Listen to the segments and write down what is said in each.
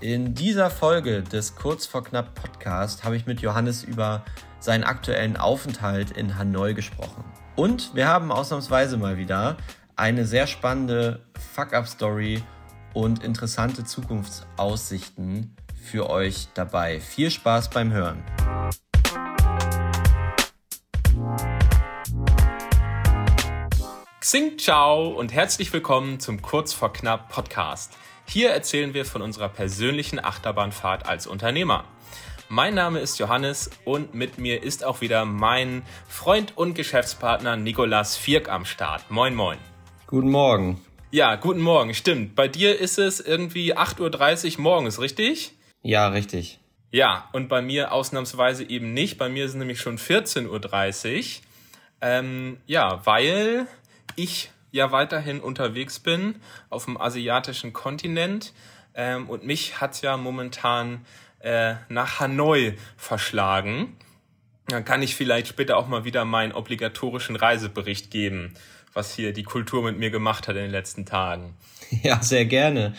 In dieser Folge des Kurz vor Knapp Podcast habe ich mit Johannes über seinen aktuellen Aufenthalt in Hanoi gesprochen. Und wir haben ausnahmsweise mal wieder eine sehr spannende Fuck-Up-Story und interessante Zukunftsaussichten für euch dabei. Viel Spaß beim Hören. Xing Ciao und herzlich willkommen zum Kurz vor Knapp Podcast. Hier erzählen wir von unserer persönlichen Achterbahnfahrt als Unternehmer. Mein Name ist Johannes und mit mir ist auch wieder mein Freund und Geschäftspartner Nikolas Vierk am Start. Moin, moin. Guten Morgen. Ja, guten Morgen, stimmt. Bei dir ist es irgendwie 8.30 Uhr morgens, richtig? Ja, richtig. Ja, und bei mir ausnahmsweise eben nicht. Bei mir ist es nämlich schon 14.30 Uhr. Ähm, ja, weil ich ja weiterhin unterwegs bin auf dem asiatischen Kontinent ähm, und mich hat ja momentan äh, nach Hanoi verschlagen. Dann kann ich vielleicht später auch mal wieder meinen obligatorischen Reisebericht geben, was hier die Kultur mit mir gemacht hat in den letzten Tagen. Ja, sehr gerne.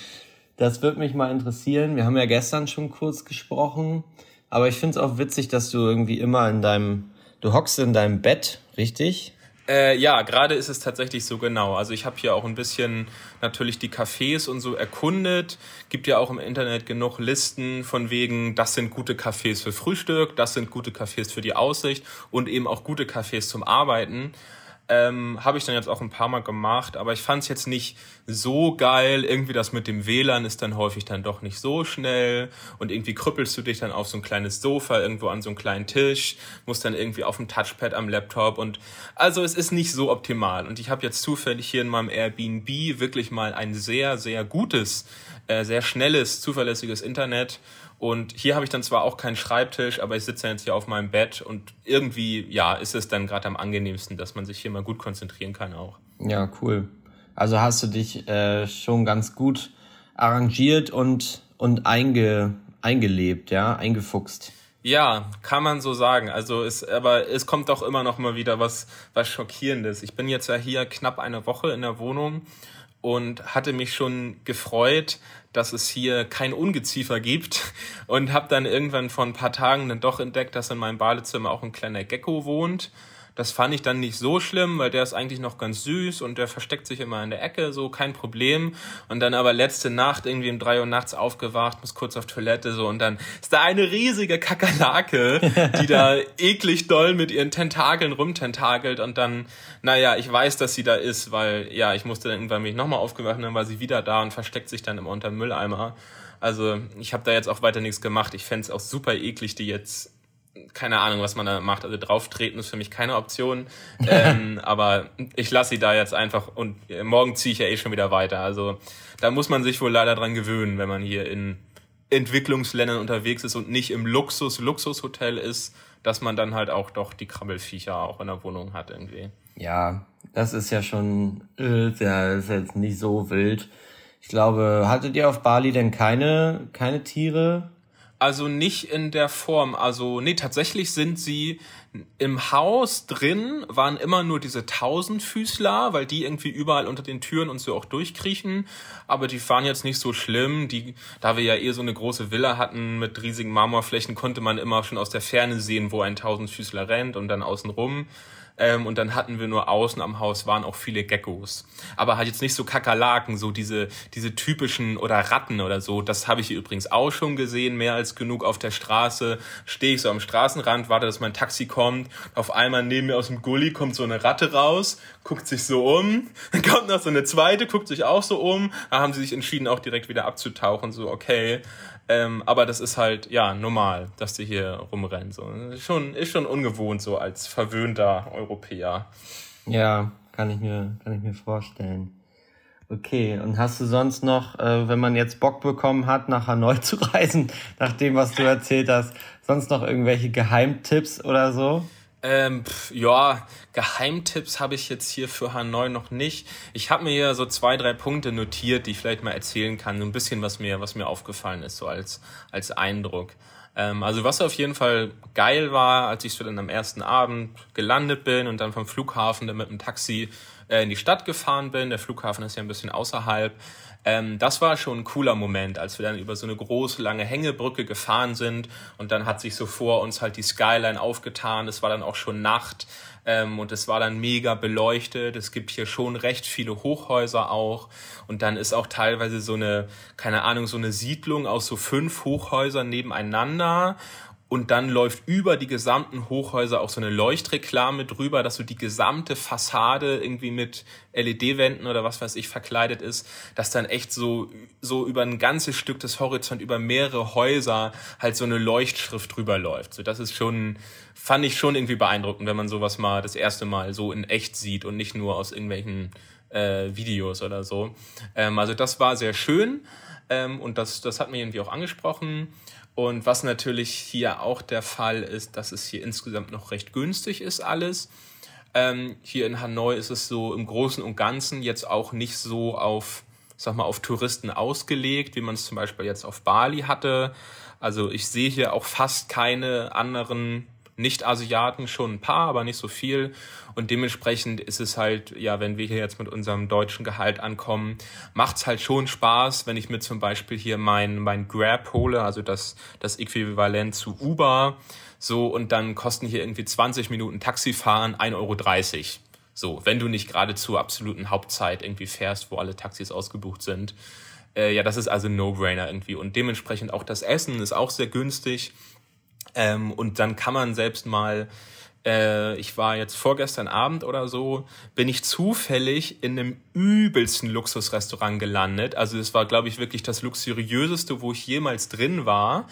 Das würde mich mal interessieren. Wir haben ja gestern schon kurz gesprochen, aber ich finde es auch witzig, dass du irgendwie immer in deinem, du hockst in deinem Bett, richtig? Äh, ja, gerade ist es tatsächlich so genau. Also ich habe hier auch ein bisschen natürlich die Cafés und so erkundet. Gibt ja auch im Internet genug Listen von wegen, das sind gute Cafés für Frühstück, das sind gute Cafés für die Aussicht und eben auch gute Cafés zum Arbeiten. Ähm, Habe ich dann jetzt auch ein paar Mal gemacht, aber ich fand es jetzt nicht so geil. Irgendwie das mit dem WLAN ist dann häufig dann doch nicht so schnell und irgendwie krüppelst du dich dann auf so ein kleines Sofa irgendwo an so einen kleinen Tisch, musst dann irgendwie auf dem Touchpad am Laptop und also es ist nicht so optimal. Und ich habe jetzt zufällig hier in meinem Airbnb wirklich mal ein sehr, sehr gutes, äh, sehr schnelles, zuverlässiges Internet und hier habe ich dann zwar auch keinen Schreibtisch, aber ich sitze jetzt hier auf meinem Bett und irgendwie, ja, ist es dann gerade am angenehmsten, dass man sich hier mal gut konzentrieren kann auch. Ja, cool. Also hast du dich äh, schon ganz gut arrangiert und, und einge, eingelebt, ja, eingefuchst. Ja, kann man so sagen. Also es, aber es kommt doch immer noch mal wieder was, was Schockierendes. Ich bin jetzt ja hier knapp eine Woche in der Wohnung und hatte mich schon gefreut, dass es hier kein Ungeziefer gibt. Und habe dann irgendwann vor ein paar Tagen dann doch entdeckt, dass in meinem Badezimmer auch ein kleiner Gecko wohnt das fand ich dann nicht so schlimm, weil der ist eigentlich noch ganz süß und der versteckt sich immer in der Ecke, so kein Problem. Und dann aber letzte Nacht irgendwie um drei Uhr nachts aufgewacht, muss kurz auf Toilette so und dann ist da eine riesige Kakerlake, die da eklig doll mit ihren Tentakeln rumtentakelt und dann, naja, ich weiß, dass sie da ist, weil ja, ich musste dann irgendwann mich nochmal aufgewacht und dann war sie wieder da und versteckt sich dann immer unter dem Mülleimer. Also ich habe da jetzt auch weiter nichts gemacht. Ich fände auch super eklig, die jetzt keine Ahnung, was man da macht. Also drauftreten ist für mich keine Option. ähm, aber ich lasse sie da jetzt einfach und morgen ziehe ich ja eh schon wieder weiter. Also da muss man sich wohl leider dran gewöhnen, wenn man hier in Entwicklungsländern unterwegs ist und nicht im Luxus-Luxushotel ist, dass man dann halt auch doch die Krabbelfiecher auch in der Wohnung hat irgendwie. Ja, das ist ja schon, äh, ja, ist jetzt nicht so wild. Ich glaube, hattet ihr auf Bali denn keine, keine Tiere? Also nicht in der Form. Also, nee, tatsächlich sind sie im Haus drin, waren immer nur diese Tausendfüßler, weil die irgendwie überall unter den Türen und so auch durchkriechen. Aber die waren jetzt nicht so schlimm. Die, da wir ja eh so eine große Villa hatten mit riesigen Marmorflächen, konnte man immer schon aus der Ferne sehen, wo ein Tausendfüßler rennt und dann außen rum. Ähm, und dann hatten wir nur außen am Haus waren auch viele Geckos. Aber halt jetzt nicht so Kakerlaken, so diese, diese typischen oder Ratten oder so. Das habe ich übrigens auch schon gesehen, mehr als genug auf der Straße. Stehe ich so am Straßenrand, warte, dass mein Taxi kommt. Auf einmal neben mir aus dem Gully kommt so eine Ratte raus, guckt sich so um. Dann kommt noch so eine zweite, guckt sich auch so um. Da haben sie sich entschieden, auch direkt wieder abzutauchen. So, okay. Ähm, aber das ist halt, ja, normal, dass die hier rumrennen. So. Schon, ist schon ungewohnt, so als verwöhnter Europäer. Ja, kann ich mir, kann ich mir vorstellen. Okay, und hast du sonst noch, äh, wenn man jetzt Bock bekommen hat, nach Hanoi zu reisen, nach dem, was du erzählt hast, sonst noch irgendwelche Geheimtipps oder so? Ähm, pf, ja, Geheimtipps habe ich jetzt hier für Hanoi noch nicht. Ich habe mir hier so zwei, drei Punkte notiert, die ich vielleicht mal erzählen kann. So ein bisschen, was mir, was mir aufgefallen ist, so als, als Eindruck. Ähm, also was auf jeden Fall geil war, als ich so dann am ersten Abend gelandet bin und dann vom Flughafen dann mit dem Taxi äh, in die Stadt gefahren bin. Der Flughafen ist ja ein bisschen außerhalb. Ähm, das war schon ein cooler Moment, als wir dann über so eine große, lange Hängebrücke gefahren sind und dann hat sich so vor uns halt die Skyline aufgetan. Es war dann auch schon Nacht ähm, und es war dann mega beleuchtet. Es gibt hier schon recht viele Hochhäuser auch und dann ist auch teilweise so eine, keine Ahnung, so eine Siedlung aus so fünf Hochhäusern nebeneinander und dann läuft über die gesamten Hochhäuser auch so eine Leuchtreklame drüber, dass so die gesamte Fassade irgendwie mit LED-Wänden oder was weiß ich verkleidet ist, dass dann echt so, so über ein ganzes Stück des Horizont, über mehrere Häuser halt so eine Leuchtschrift drüber läuft. So, das ist schon, fand ich schon irgendwie beeindruckend, wenn man sowas mal das erste Mal so in echt sieht und nicht nur aus irgendwelchen äh, Videos oder so. Ähm, also das war sehr schön ähm, und das, das hat mir irgendwie auch angesprochen. Und was natürlich hier auch der Fall ist, dass es hier insgesamt noch recht günstig ist alles. Ähm, hier in Hanoi ist es so im Großen und Ganzen jetzt auch nicht so auf, sag mal, auf Touristen ausgelegt, wie man es zum Beispiel jetzt auf Bali hatte. Also ich sehe hier auch fast keine anderen nicht-Asiaten schon ein paar, aber nicht so viel. Und dementsprechend ist es halt, ja, wenn wir hier jetzt mit unserem deutschen Gehalt ankommen, macht's halt schon Spaß, wenn ich mir zum Beispiel hier mein, mein Grab hole, also das, das Äquivalent zu Uber, so, und dann kosten hier irgendwie 20 Minuten Taxifahren 1,30 Euro. So, wenn du nicht gerade zur absoluten Hauptzeit irgendwie fährst, wo alle Taxis ausgebucht sind. Äh, ja, das ist also ein No-Brainer irgendwie. Und dementsprechend auch das Essen ist auch sehr günstig. Ähm, und dann kann man selbst mal, äh, ich war jetzt vorgestern Abend oder so, bin ich zufällig in einem übelsten Luxusrestaurant gelandet. Also es war, glaube ich, wirklich das luxuriöseste, wo ich jemals drin war.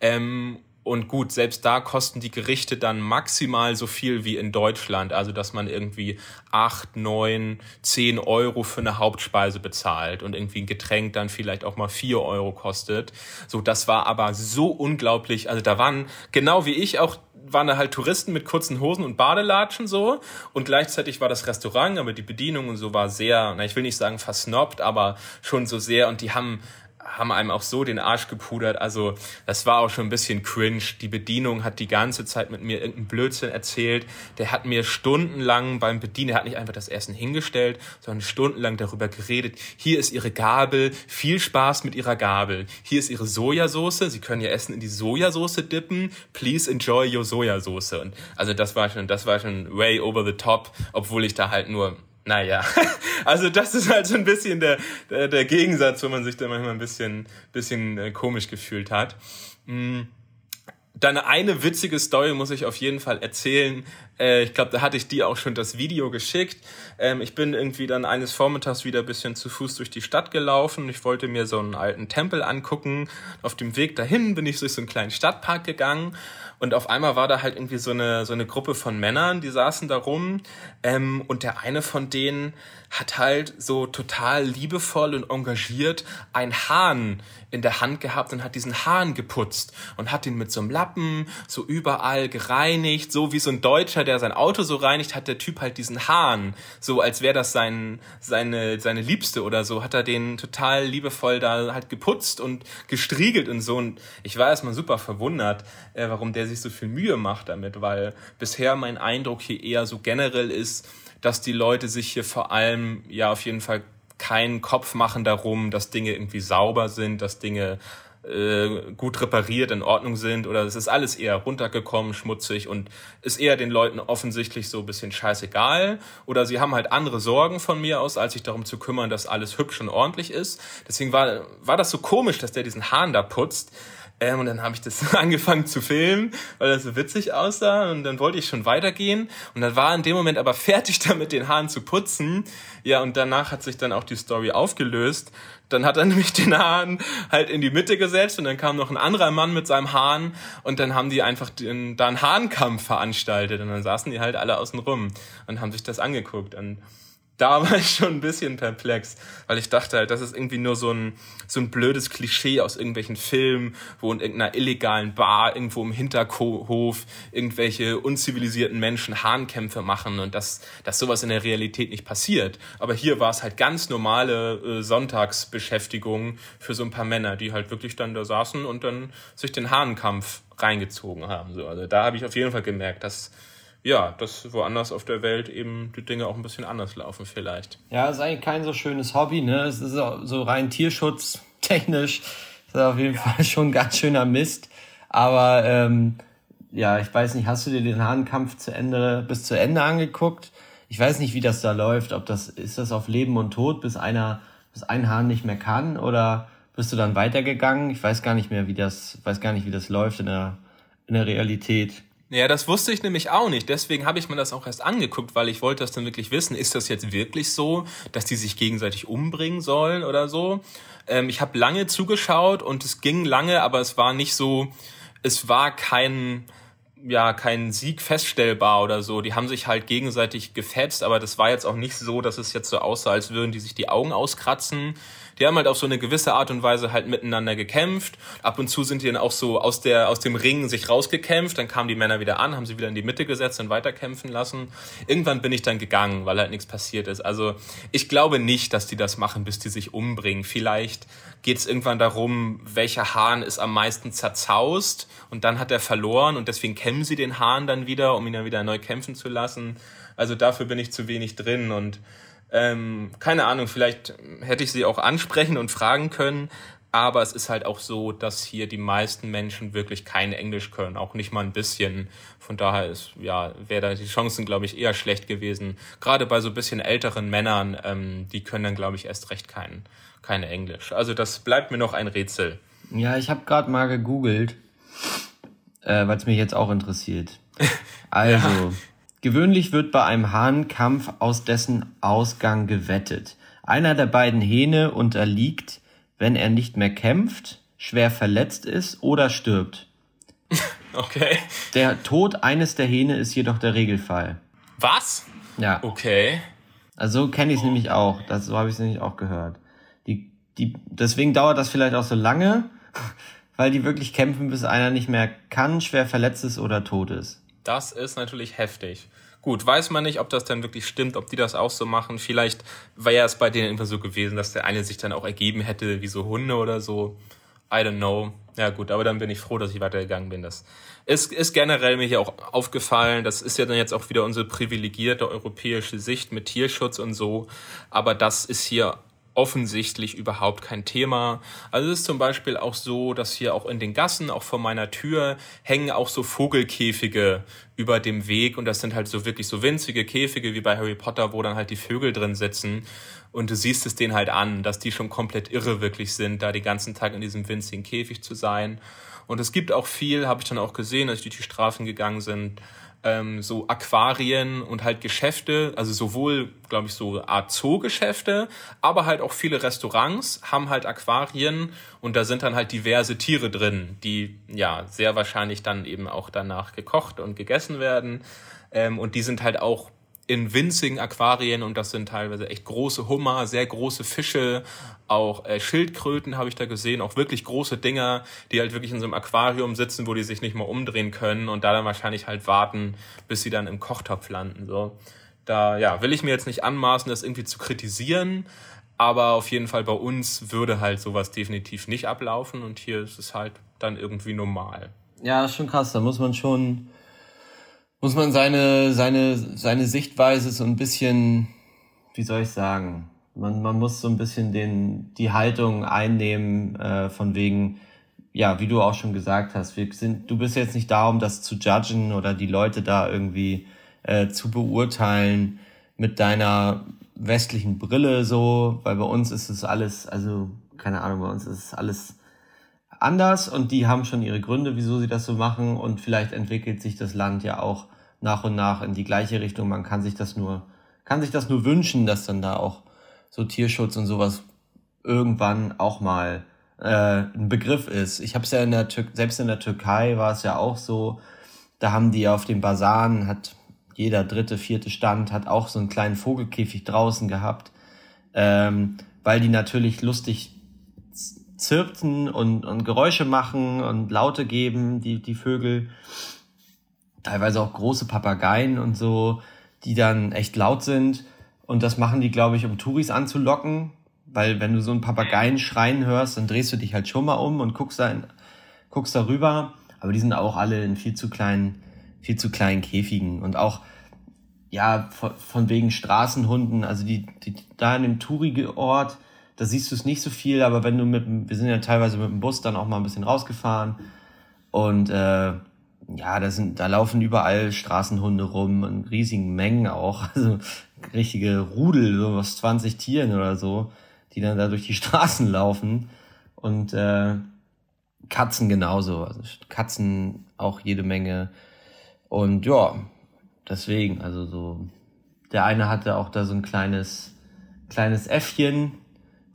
Ähm, und gut, selbst da kosten die Gerichte dann maximal so viel wie in Deutschland. Also, dass man irgendwie acht, neun, zehn Euro für eine Hauptspeise bezahlt und irgendwie ein Getränk dann vielleicht auch mal vier Euro kostet. So, das war aber so unglaublich. Also, da waren, genau wie ich auch, waren da halt Touristen mit kurzen Hosen und Badelatschen so. Und gleichzeitig war das Restaurant, aber die Bedienung und so war sehr, na, ich will nicht sagen versnobbt, aber schon so sehr. Und die haben haben einem auch so den Arsch gepudert. Also das war auch schon ein bisschen cringe. Die Bedienung hat die ganze Zeit mit mir irgendeinen Blödsinn erzählt. Der hat mir stundenlang beim Bedienen, der hat nicht einfach das Essen hingestellt, sondern stundenlang darüber geredet. Hier ist Ihre Gabel. Viel Spaß mit Ihrer Gabel. Hier ist Ihre Sojasauce. Sie können Ihr Essen in die Sojasauce dippen. Please enjoy your Sojasauce. Und also das war schon, das war schon way over the top, obwohl ich da halt nur naja, also das ist halt so ein bisschen der, der, der Gegensatz, wo man sich da manchmal ein bisschen, bisschen äh, komisch gefühlt hat. Mhm. Dann eine witzige Story muss ich auf jeden Fall erzählen. Äh, ich glaube, da hatte ich dir auch schon das Video geschickt. Ähm, ich bin irgendwie dann eines Vormittags wieder ein bisschen zu Fuß durch die Stadt gelaufen. Ich wollte mir so einen alten Tempel angucken. Auf dem Weg dahin bin ich durch so einen kleinen Stadtpark gegangen und auf einmal war da halt irgendwie so eine, so eine Gruppe von Männern, die saßen da rum. Ähm, und der eine von denen hat halt so total liebevoll und engagiert einen Hahn in der Hand gehabt und hat diesen Hahn geputzt und hat ihn mit so einem Lappen so überall gereinigt, so wie so ein Deutscher, der sein Auto so reinigt, hat der Typ halt diesen Hahn, so als wäre das sein, seine, seine Liebste oder so, hat er den total liebevoll da halt geputzt und gestriegelt und so. Und ich war erstmal super verwundert, äh, warum der sich so viel Mühe macht damit, weil bisher mein Eindruck hier eher so generell ist, dass die Leute sich hier vor allem ja auf jeden Fall keinen Kopf machen darum, dass Dinge irgendwie sauber sind, dass Dinge äh, gut repariert, in Ordnung sind oder es ist alles eher runtergekommen, schmutzig und ist eher den Leuten offensichtlich so ein bisschen scheißegal oder sie haben halt andere Sorgen von mir aus, als sich darum zu kümmern, dass alles hübsch und ordentlich ist. Deswegen war, war das so komisch, dass der diesen Hahn da putzt ähm, und dann habe ich das angefangen zu filmen, weil das so witzig aussah. Und dann wollte ich schon weitergehen. Und dann war in dem Moment aber fertig damit, den Haaren zu putzen. Ja, und danach hat sich dann auch die Story aufgelöst. Dann hat er nämlich den Hahn halt in die Mitte gesetzt und dann kam noch ein anderer Mann mit seinem Hahn und dann haben die einfach den, da einen Hahnkampf veranstaltet und dann saßen die halt alle außen rum und haben sich das angeguckt. Und da war ich schon ein bisschen perplex, weil ich dachte halt, das ist irgendwie nur so ein, so ein blödes Klischee aus irgendwelchen Filmen, wo in irgendeiner illegalen Bar irgendwo im Hinterhof irgendwelche unzivilisierten Menschen Hahnkämpfe machen und dass, dass sowas in der Realität nicht passiert. Aber hier war es halt ganz normale äh, Sonntagsbeschäftigung für so ein paar Männer, die halt wirklich dann da saßen und dann sich den Hahnkampf reingezogen haben. So, also da habe ich auf jeden Fall gemerkt, dass ja, dass woanders auf der Welt eben die Dinge auch ein bisschen anders laufen vielleicht. Ja, ist eigentlich kein so schönes Hobby, ne? Es ist auch so rein tierschutztechnisch, ist auf jeden Fall schon ein ganz schöner Mist. Aber ähm, ja, ich weiß nicht, hast du dir den Hahnkampf zu Ende bis zu Ende angeguckt? Ich weiß nicht, wie das da läuft. Ob das ist das auf Leben und Tod, bis einer, bis ein Hahn nicht mehr kann, oder bist du dann weitergegangen? Ich weiß gar nicht mehr, wie das, weiß gar nicht, wie das läuft in der in der Realität. Ja, das wusste ich nämlich auch nicht. Deswegen habe ich mir das auch erst angeguckt, weil ich wollte das dann wirklich wissen. Ist das jetzt wirklich so, dass die sich gegenseitig umbringen sollen oder so? Ähm, ich habe lange zugeschaut und es ging lange, aber es war nicht so, es war kein, ja, kein Sieg feststellbar oder so. Die haben sich halt gegenseitig gefetzt, aber das war jetzt auch nicht so, dass es jetzt so aussah, als würden die sich die Augen auskratzen die haben halt auf so eine gewisse Art und Weise halt miteinander gekämpft. Ab und zu sind die dann auch so aus der aus dem Ring sich rausgekämpft, dann kamen die Männer wieder an, haben sie wieder in die Mitte gesetzt und weiterkämpfen lassen. Irgendwann bin ich dann gegangen, weil halt nichts passiert ist. Also ich glaube nicht, dass die das machen, bis die sich umbringen. Vielleicht geht es irgendwann darum, welcher Hahn ist am meisten zerzaust und dann hat er verloren und deswegen kämmen sie den Hahn dann wieder, um ihn dann wieder neu kämpfen zu lassen. Also dafür bin ich zu wenig drin und ähm, keine Ahnung, vielleicht hätte ich sie auch ansprechen und fragen können, aber es ist halt auch so, dass hier die meisten Menschen wirklich kein Englisch können, auch nicht mal ein bisschen. Von daher ist, ja, wäre da die Chancen, glaube ich, eher schlecht gewesen. Gerade bei so bisschen älteren Männern, ähm, die können dann, glaube ich, erst recht kein, kein Englisch. Also das bleibt mir noch ein Rätsel. Ja, ich habe gerade mal gegoogelt, äh, weil es mich jetzt auch interessiert. Also, ja. Gewöhnlich wird bei einem Hahnkampf aus dessen Ausgang gewettet. Einer der beiden Hähne unterliegt, wenn er nicht mehr kämpft, schwer verletzt ist oder stirbt. Okay. Der Tod eines der Hähne ist jedoch der Regelfall. Was? Ja. Okay. Also kenne ich es nämlich auch. Das, so habe ich es nämlich auch gehört. Die, deswegen dauert das vielleicht auch so lange, weil die wirklich kämpfen, bis einer nicht mehr kann, schwer verletzt ist oder tot ist. Das ist natürlich heftig. Gut, weiß man nicht, ob das dann wirklich stimmt, ob die das auch so machen. Vielleicht wäre es bei denen immer so gewesen, dass der eine sich dann auch ergeben hätte, wie so Hunde oder so. I don't know. Ja gut, aber dann bin ich froh, dass ich weitergegangen bin. Das ist, ist generell mir hier auch aufgefallen. Das ist ja dann jetzt auch wieder unsere privilegierte europäische Sicht mit Tierschutz und so. Aber das ist hier offensichtlich überhaupt kein Thema. Also es ist zum Beispiel auch so, dass hier auch in den Gassen, auch vor meiner Tür, hängen auch so Vogelkäfige über dem Weg und das sind halt so wirklich so winzige Käfige wie bei Harry Potter, wo dann halt die Vögel drin sitzen und du siehst es denen halt an, dass die schon komplett irre wirklich sind, da die ganzen Tag in diesem winzigen Käfig zu sein. Und es gibt auch viel, habe ich dann auch gesehen, als ich durch die Straßen gegangen sind, ähm, so Aquarien und halt Geschäfte, also sowohl, glaube ich, so Art Zoogeschäfte, aber halt auch viele Restaurants haben halt Aquarien und da sind dann halt diverse Tiere drin, die ja sehr wahrscheinlich dann eben auch danach gekocht und gegessen werden. Ähm, und die sind halt auch in winzigen Aquarien und das sind teilweise echt große Hummer, sehr große Fische, auch äh, Schildkröten habe ich da gesehen, auch wirklich große Dinger, die halt wirklich in so einem Aquarium sitzen, wo die sich nicht mal umdrehen können und da dann wahrscheinlich halt warten, bis sie dann im Kochtopf landen. So, da ja will ich mir jetzt nicht anmaßen, das irgendwie zu kritisieren, aber auf jeden Fall bei uns würde halt sowas definitiv nicht ablaufen und hier ist es halt dann irgendwie normal. Ja, ist schon krass. Da muss man schon muss man seine, seine, seine Sichtweise so ein bisschen, wie soll ich sagen, man, man muss so ein bisschen den, die Haltung einnehmen, äh, von wegen, ja, wie du auch schon gesagt hast, wir sind, du bist jetzt nicht da, um das zu judgen oder die Leute da irgendwie äh, zu beurteilen mit deiner westlichen Brille so, weil bei uns ist es alles, also keine Ahnung, bei uns ist es alles anders und die haben schon ihre Gründe, wieso sie das so machen und vielleicht entwickelt sich das Land ja auch nach und nach in die gleiche Richtung. Man kann sich das nur, kann sich das nur wünschen, dass dann da auch so Tierschutz und sowas irgendwann auch mal äh, ein Begriff ist. Ich habe es ja in der Tür selbst in der Türkei war es ja auch so, da haben die auf den Basaren hat jeder dritte, vierte Stand hat auch so einen kleinen Vogelkäfig draußen gehabt, ähm, weil die natürlich lustig zirpten und, und Geräusche machen und Laute geben, die, die Vögel. Teilweise auch große Papageien und so, die dann echt laut sind. Und das machen die, glaube ich, um Touris anzulocken. Weil wenn du so einen Papageien schreien hörst, dann drehst du dich halt schon mal um und guckst da, in, guckst da rüber. Aber die sind auch alle in viel zu kleinen viel zu kleinen Käfigen und auch ja von, von wegen Straßenhunden, also die, die da in dem tourige Ort, da siehst du es nicht so viel, aber wenn du mit wir sind ja teilweise mit dem Bus dann auch mal ein bisschen rausgefahren und äh, ja, da sind, da laufen überall Straßenhunde rum, in riesigen Mengen auch, also richtige Rudel, so aus 20 Tieren oder so, die dann da durch die Straßen laufen und äh, Katzen genauso, also Katzen auch jede Menge und ja, deswegen, also so, der eine hatte auch da so ein kleines, kleines Äffchen,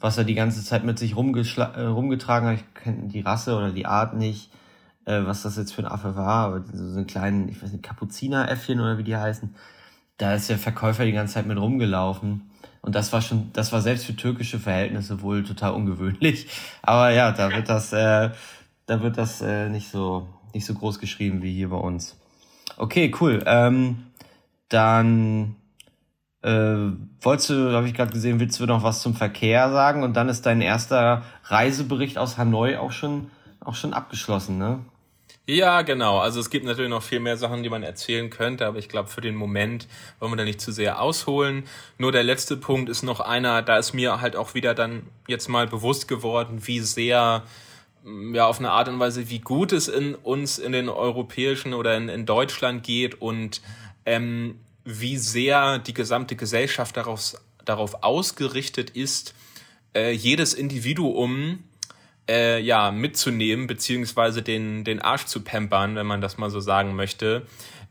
was er die ganze Zeit mit sich äh, rumgetragen hat. Ich kenne die Rasse oder die Art nicht, äh, was das jetzt für ein Affe war, aber so, so einen kleinen, ich weiß nicht, Kapuzineräffchen oder wie die heißen. Da ist der Verkäufer die ganze Zeit mit rumgelaufen. Und das war schon, das war selbst für türkische Verhältnisse wohl total ungewöhnlich. Aber ja, da wird das, äh, da wird das äh, nicht so, nicht so groß geschrieben wie hier bei uns. Okay, cool. Ähm, dann äh, wolltest du, habe ich gerade gesehen, willst du noch was zum Verkehr sagen? Und dann ist dein erster Reisebericht aus Hanoi auch schon, auch schon abgeschlossen, ne? Ja, genau. Also es gibt natürlich noch viel mehr Sachen, die man erzählen könnte, aber ich glaube, für den Moment wollen wir da nicht zu sehr ausholen. Nur der letzte Punkt ist noch einer, da ist mir halt auch wieder dann jetzt mal bewusst geworden, wie sehr ja auf eine Art und Weise, wie gut es in uns in den europäischen oder in, in Deutschland geht und ähm, wie sehr die gesamte Gesellschaft darauf, darauf ausgerichtet ist, äh, jedes Individuum äh, ja mitzunehmen beziehungsweise den den Arsch zu pampern, wenn man das mal so sagen möchte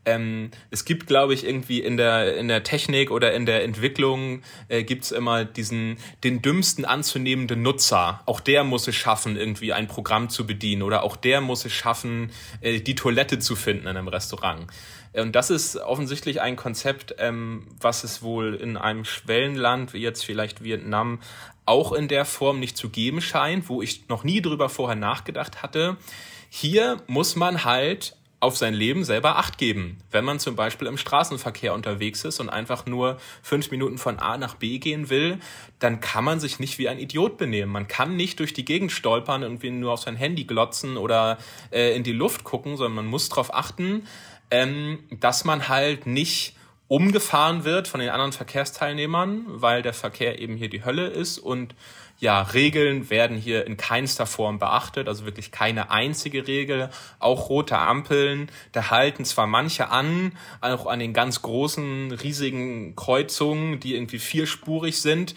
ähm, es gibt, glaube ich, irgendwie in der, in der Technik oder in der Entwicklung äh, gibt es immer diesen, den dümmsten anzunehmenden Nutzer. Auch der muss es schaffen, irgendwie ein Programm zu bedienen oder auch der muss es schaffen, äh, die Toilette zu finden in einem Restaurant. Und das ist offensichtlich ein Konzept, ähm, was es wohl in einem Schwellenland, wie jetzt vielleicht Vietnam, auch in der Form nicht zu geben scheint, wo ich noch nie drüber vorher nachgedacht hatte. Hier muss man halt auf sein Leben selber Acht geben. Wenn man zum Beispiel im Straßenverkehr unterwegs ist und einfach nur fünf Minuten von A nach B gehen will, dann kann man sich nicht wie ein Idiot benehmen. Man kann nicht durch die Gegend stolpern, irgendwie nur auf sein Handy glotzen oder äh, in die Luft gucken, sondern man muss darauf achten, ähm, dass man halt nicht umgefahren wird von den anderen Verkehrsteilnehmern, weil der Verkehr eben hier die Hölle ist und ja, Regeln werden hier in keinster Form beachtet, also wirklich keine einzige Regel. Auch rote Ampeln, da halten zwar manche an, auch an den ganz großen, riesigen Kreuzungen, die irgendwie vierspurig sind,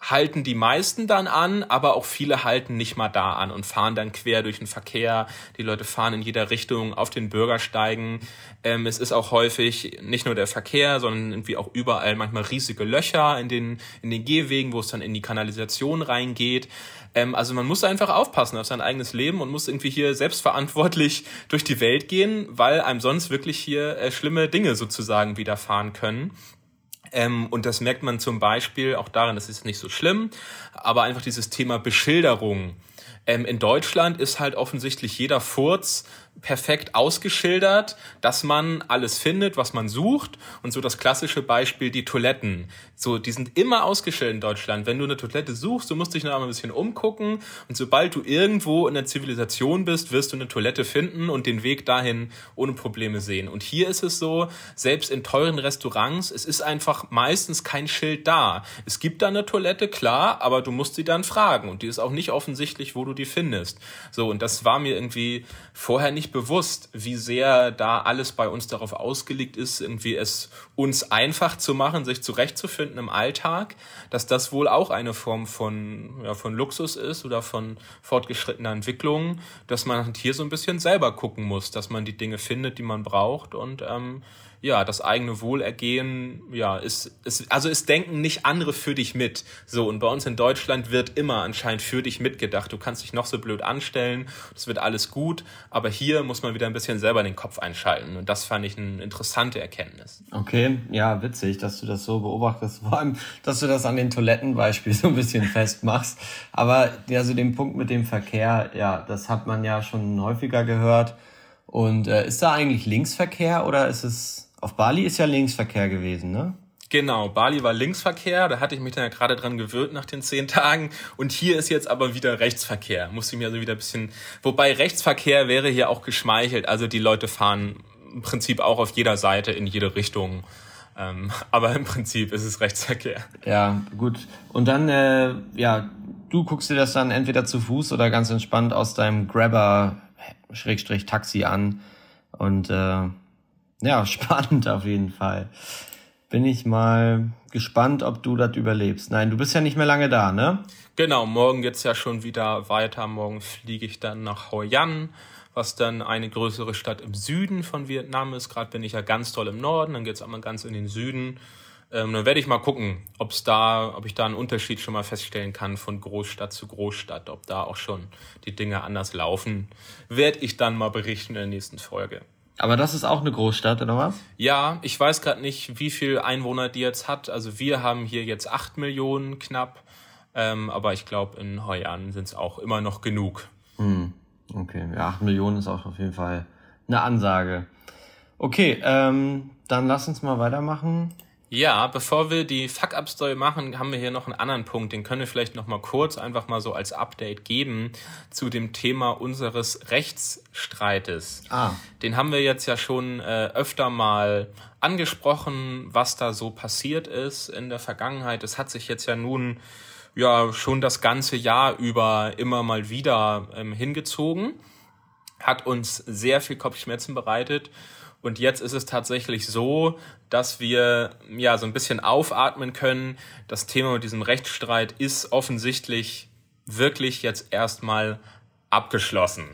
halten die meisten dann an, aber auch viele halten nicht mal da an und fahren dann quer durch den Verkehr. Die Leute fahren in jeder Richtung auf den Bürgersteigen. Ähm, es ist auch häufig nicht nur der Verkehr, sondern irgendwie auch überall manchmal riesige Löcher in den, in den Gehwegen, wo es dann in die Kanalisation reingeht. Ähm, also man muss einfach aufpassen auf sein eigenes Leben und muss irgendwie hier selbstverantwortlich durch die Welt gehen, weil einem sonst wirklich hier äh, schlimme Dinge sozusagen widerfahren können. Ähm, und das merkt man zum Beispiel auch daran, das ist nicht so schlimm, aber einfach dieses Thema Beschilderung. Ähm, in Deutschland ist halt offensichtlich jeder Furz perfekt ausgeschildert, dass man alles findet, was man sucht. Und so das klassische Beispiel, die Toiletten. So, die sind immer ausgeschildert in Deutschland. Wenn du eine Toilette suchst, du musst dich noch einmal ein bisschen umgucken. Und sobald du irgendwo in der Zivilisation bist, wirst du eine Toilette finden und den Weg dahin ohne Probleme sehen. Und hier ist es so, selbst in teuren Restaurants, es ist einfach meistens kein Schild da. Es gibt da eine Toilette, klar, aber du musst sie dann fragen. Und die ist auch nicht offensichtlich, wo du die findest. So, und das war mir irgendwie vorher nicht bewusst, wie sehr da alles bei uns darauf ausgelegt ist, irgendwie es uns einfach zu machen, sich zurechtzufinden im Alltag, dass das wohl auch eine Form von, ja, von Luxus ist oder von fortgeschrittener Entwicklung, dass man hier so ein bisschen selber gucken muss, dass man die Dinge findet, die man braucht und ähm, ja, das eigene Wohlergehen, ja, ist, ist, also es denken nicht andere für dich mit. So, und bei uns in Deutschland wird immer anscheinend für dich mitgedacht. Du kannst dich noch so blöd anstellen, es wird alles gut, aber hier muss man wieder ein bisschen selber den Kopf einschalten. Und das fand ich eine interessante Erkenntnis. Okay, ja, witzig, dass du das so beobachtest. Vor allem, dass du das an den Toilettenbeispiel so ein bisschen festmachst. Aber also den Punkt mit dem Verkehr, ja, das hat man ja schon häufiger gehört. Und äh, ist da eigentlich Linksverkehr oder ist es auf Bali ist ja Linksverkehr gewesen, ne? Genau, Bali war Linksverkehr, da hatte ich mich dann ja gerade dran gewöhnt nach den zehn Tagen. Und hier ist jetzt aber wieder Rechtsverkehr. Musste ich mir also wieder ein bisschen. Wobei Rechtsverkehr wäre hier auch geschmeichelt. Also die Leute fahren im Prinzip auch auf jeder Seite in jede Richtung. Ähm, aber im Prinzip ist es Rechtsverkehr. Ja, gut. Und dann, äh, ja, du guckst dir das dann entweder zu Fuß oder ganz entspannt aus deinem Grabber-Taxi an. Und äh, ja, spannend auf jeden Fall. Bin ich mal gespannt, ob du das überlebst. Nein, du bist ja nicht mehr lange da, ne? Genau, morgen geht's ja schon wieder weiter. Morgen fliege ich dann nach Hoi An, was dann eine größere Stadt im Süden von Vietnam ist. Gerade bin ich ja ganz toll im Norden, dann geht's einmal ganz in den Süden. Ähm, dann werde ich mal gucken, ob's da, ob ich da einen Unterschied schon mal feststellen kann von Großstadt zu Großstadt, ob da auch schon die Dinge anders laufen. Werde ich dann mal berichten in der nächsten Folge. Aber das ist auch eine Großstadt, oder was? Ja, ich weiß gerade nicht, wie viel Einwohner die jetzt hat. Also wir haben hier jetzt acht Millionen knapp, ähm, aber ich glaube, in Hoi An sind es auch immer noch genug. Hm. Okay, ja, acht Millionen ist auch auf jeden Fall eine Ansage. Okay, ähm, dann lass uns mal weitermachen. Ja, bevor wir die Fuck-Up-Story machen, haben wir hier noch einen anderen Punkt. Den können wir vielleicht noch mal kurz einfach mal so als Update geben zu dem Thema unseres Rechtsstreites. Ah. Den haben wir jetzt ja schon äh, öfter mal angesprochen, was da so passiert ist in der Vergangenheit. Es hat sich jetzt ja nun ja schon das ganze Jahr über immer mal wieder ähm, hingezogen, hat uns sehr viel Kopfschmerzen bereitet und jetzt ist es tatsächlich so, dass wir ja so ein bisschen aufatmen können. Das Thema mit diesem Rechtsstreit ist offensichtlich wirklich jetzt erstmal abgeschlossen.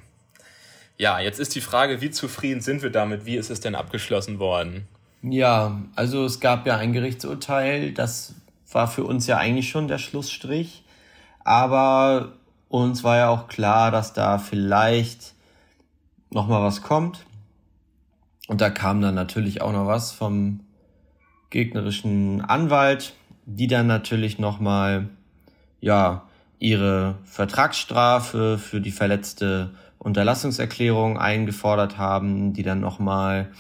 Ja, jetzt ist die Frage, wie zufrieden sind wir damit? Wie ist es denn abgeschlossen worden? Ja, also es gab ja ein Gerichtsurteil, das war für uns ja eigentlich schon der Schlussstrich. Aber uns war ja auch klar, dass da vielleicht nochmal was kommt. Und da kam dann natürlich auch noch was vom gegnerischen Anwalt, die dann natürlich nochmal, ja, ihre Vertragsstrafe für die verletzte Unterlassungserklärung eingefordert haben, die dann nochmal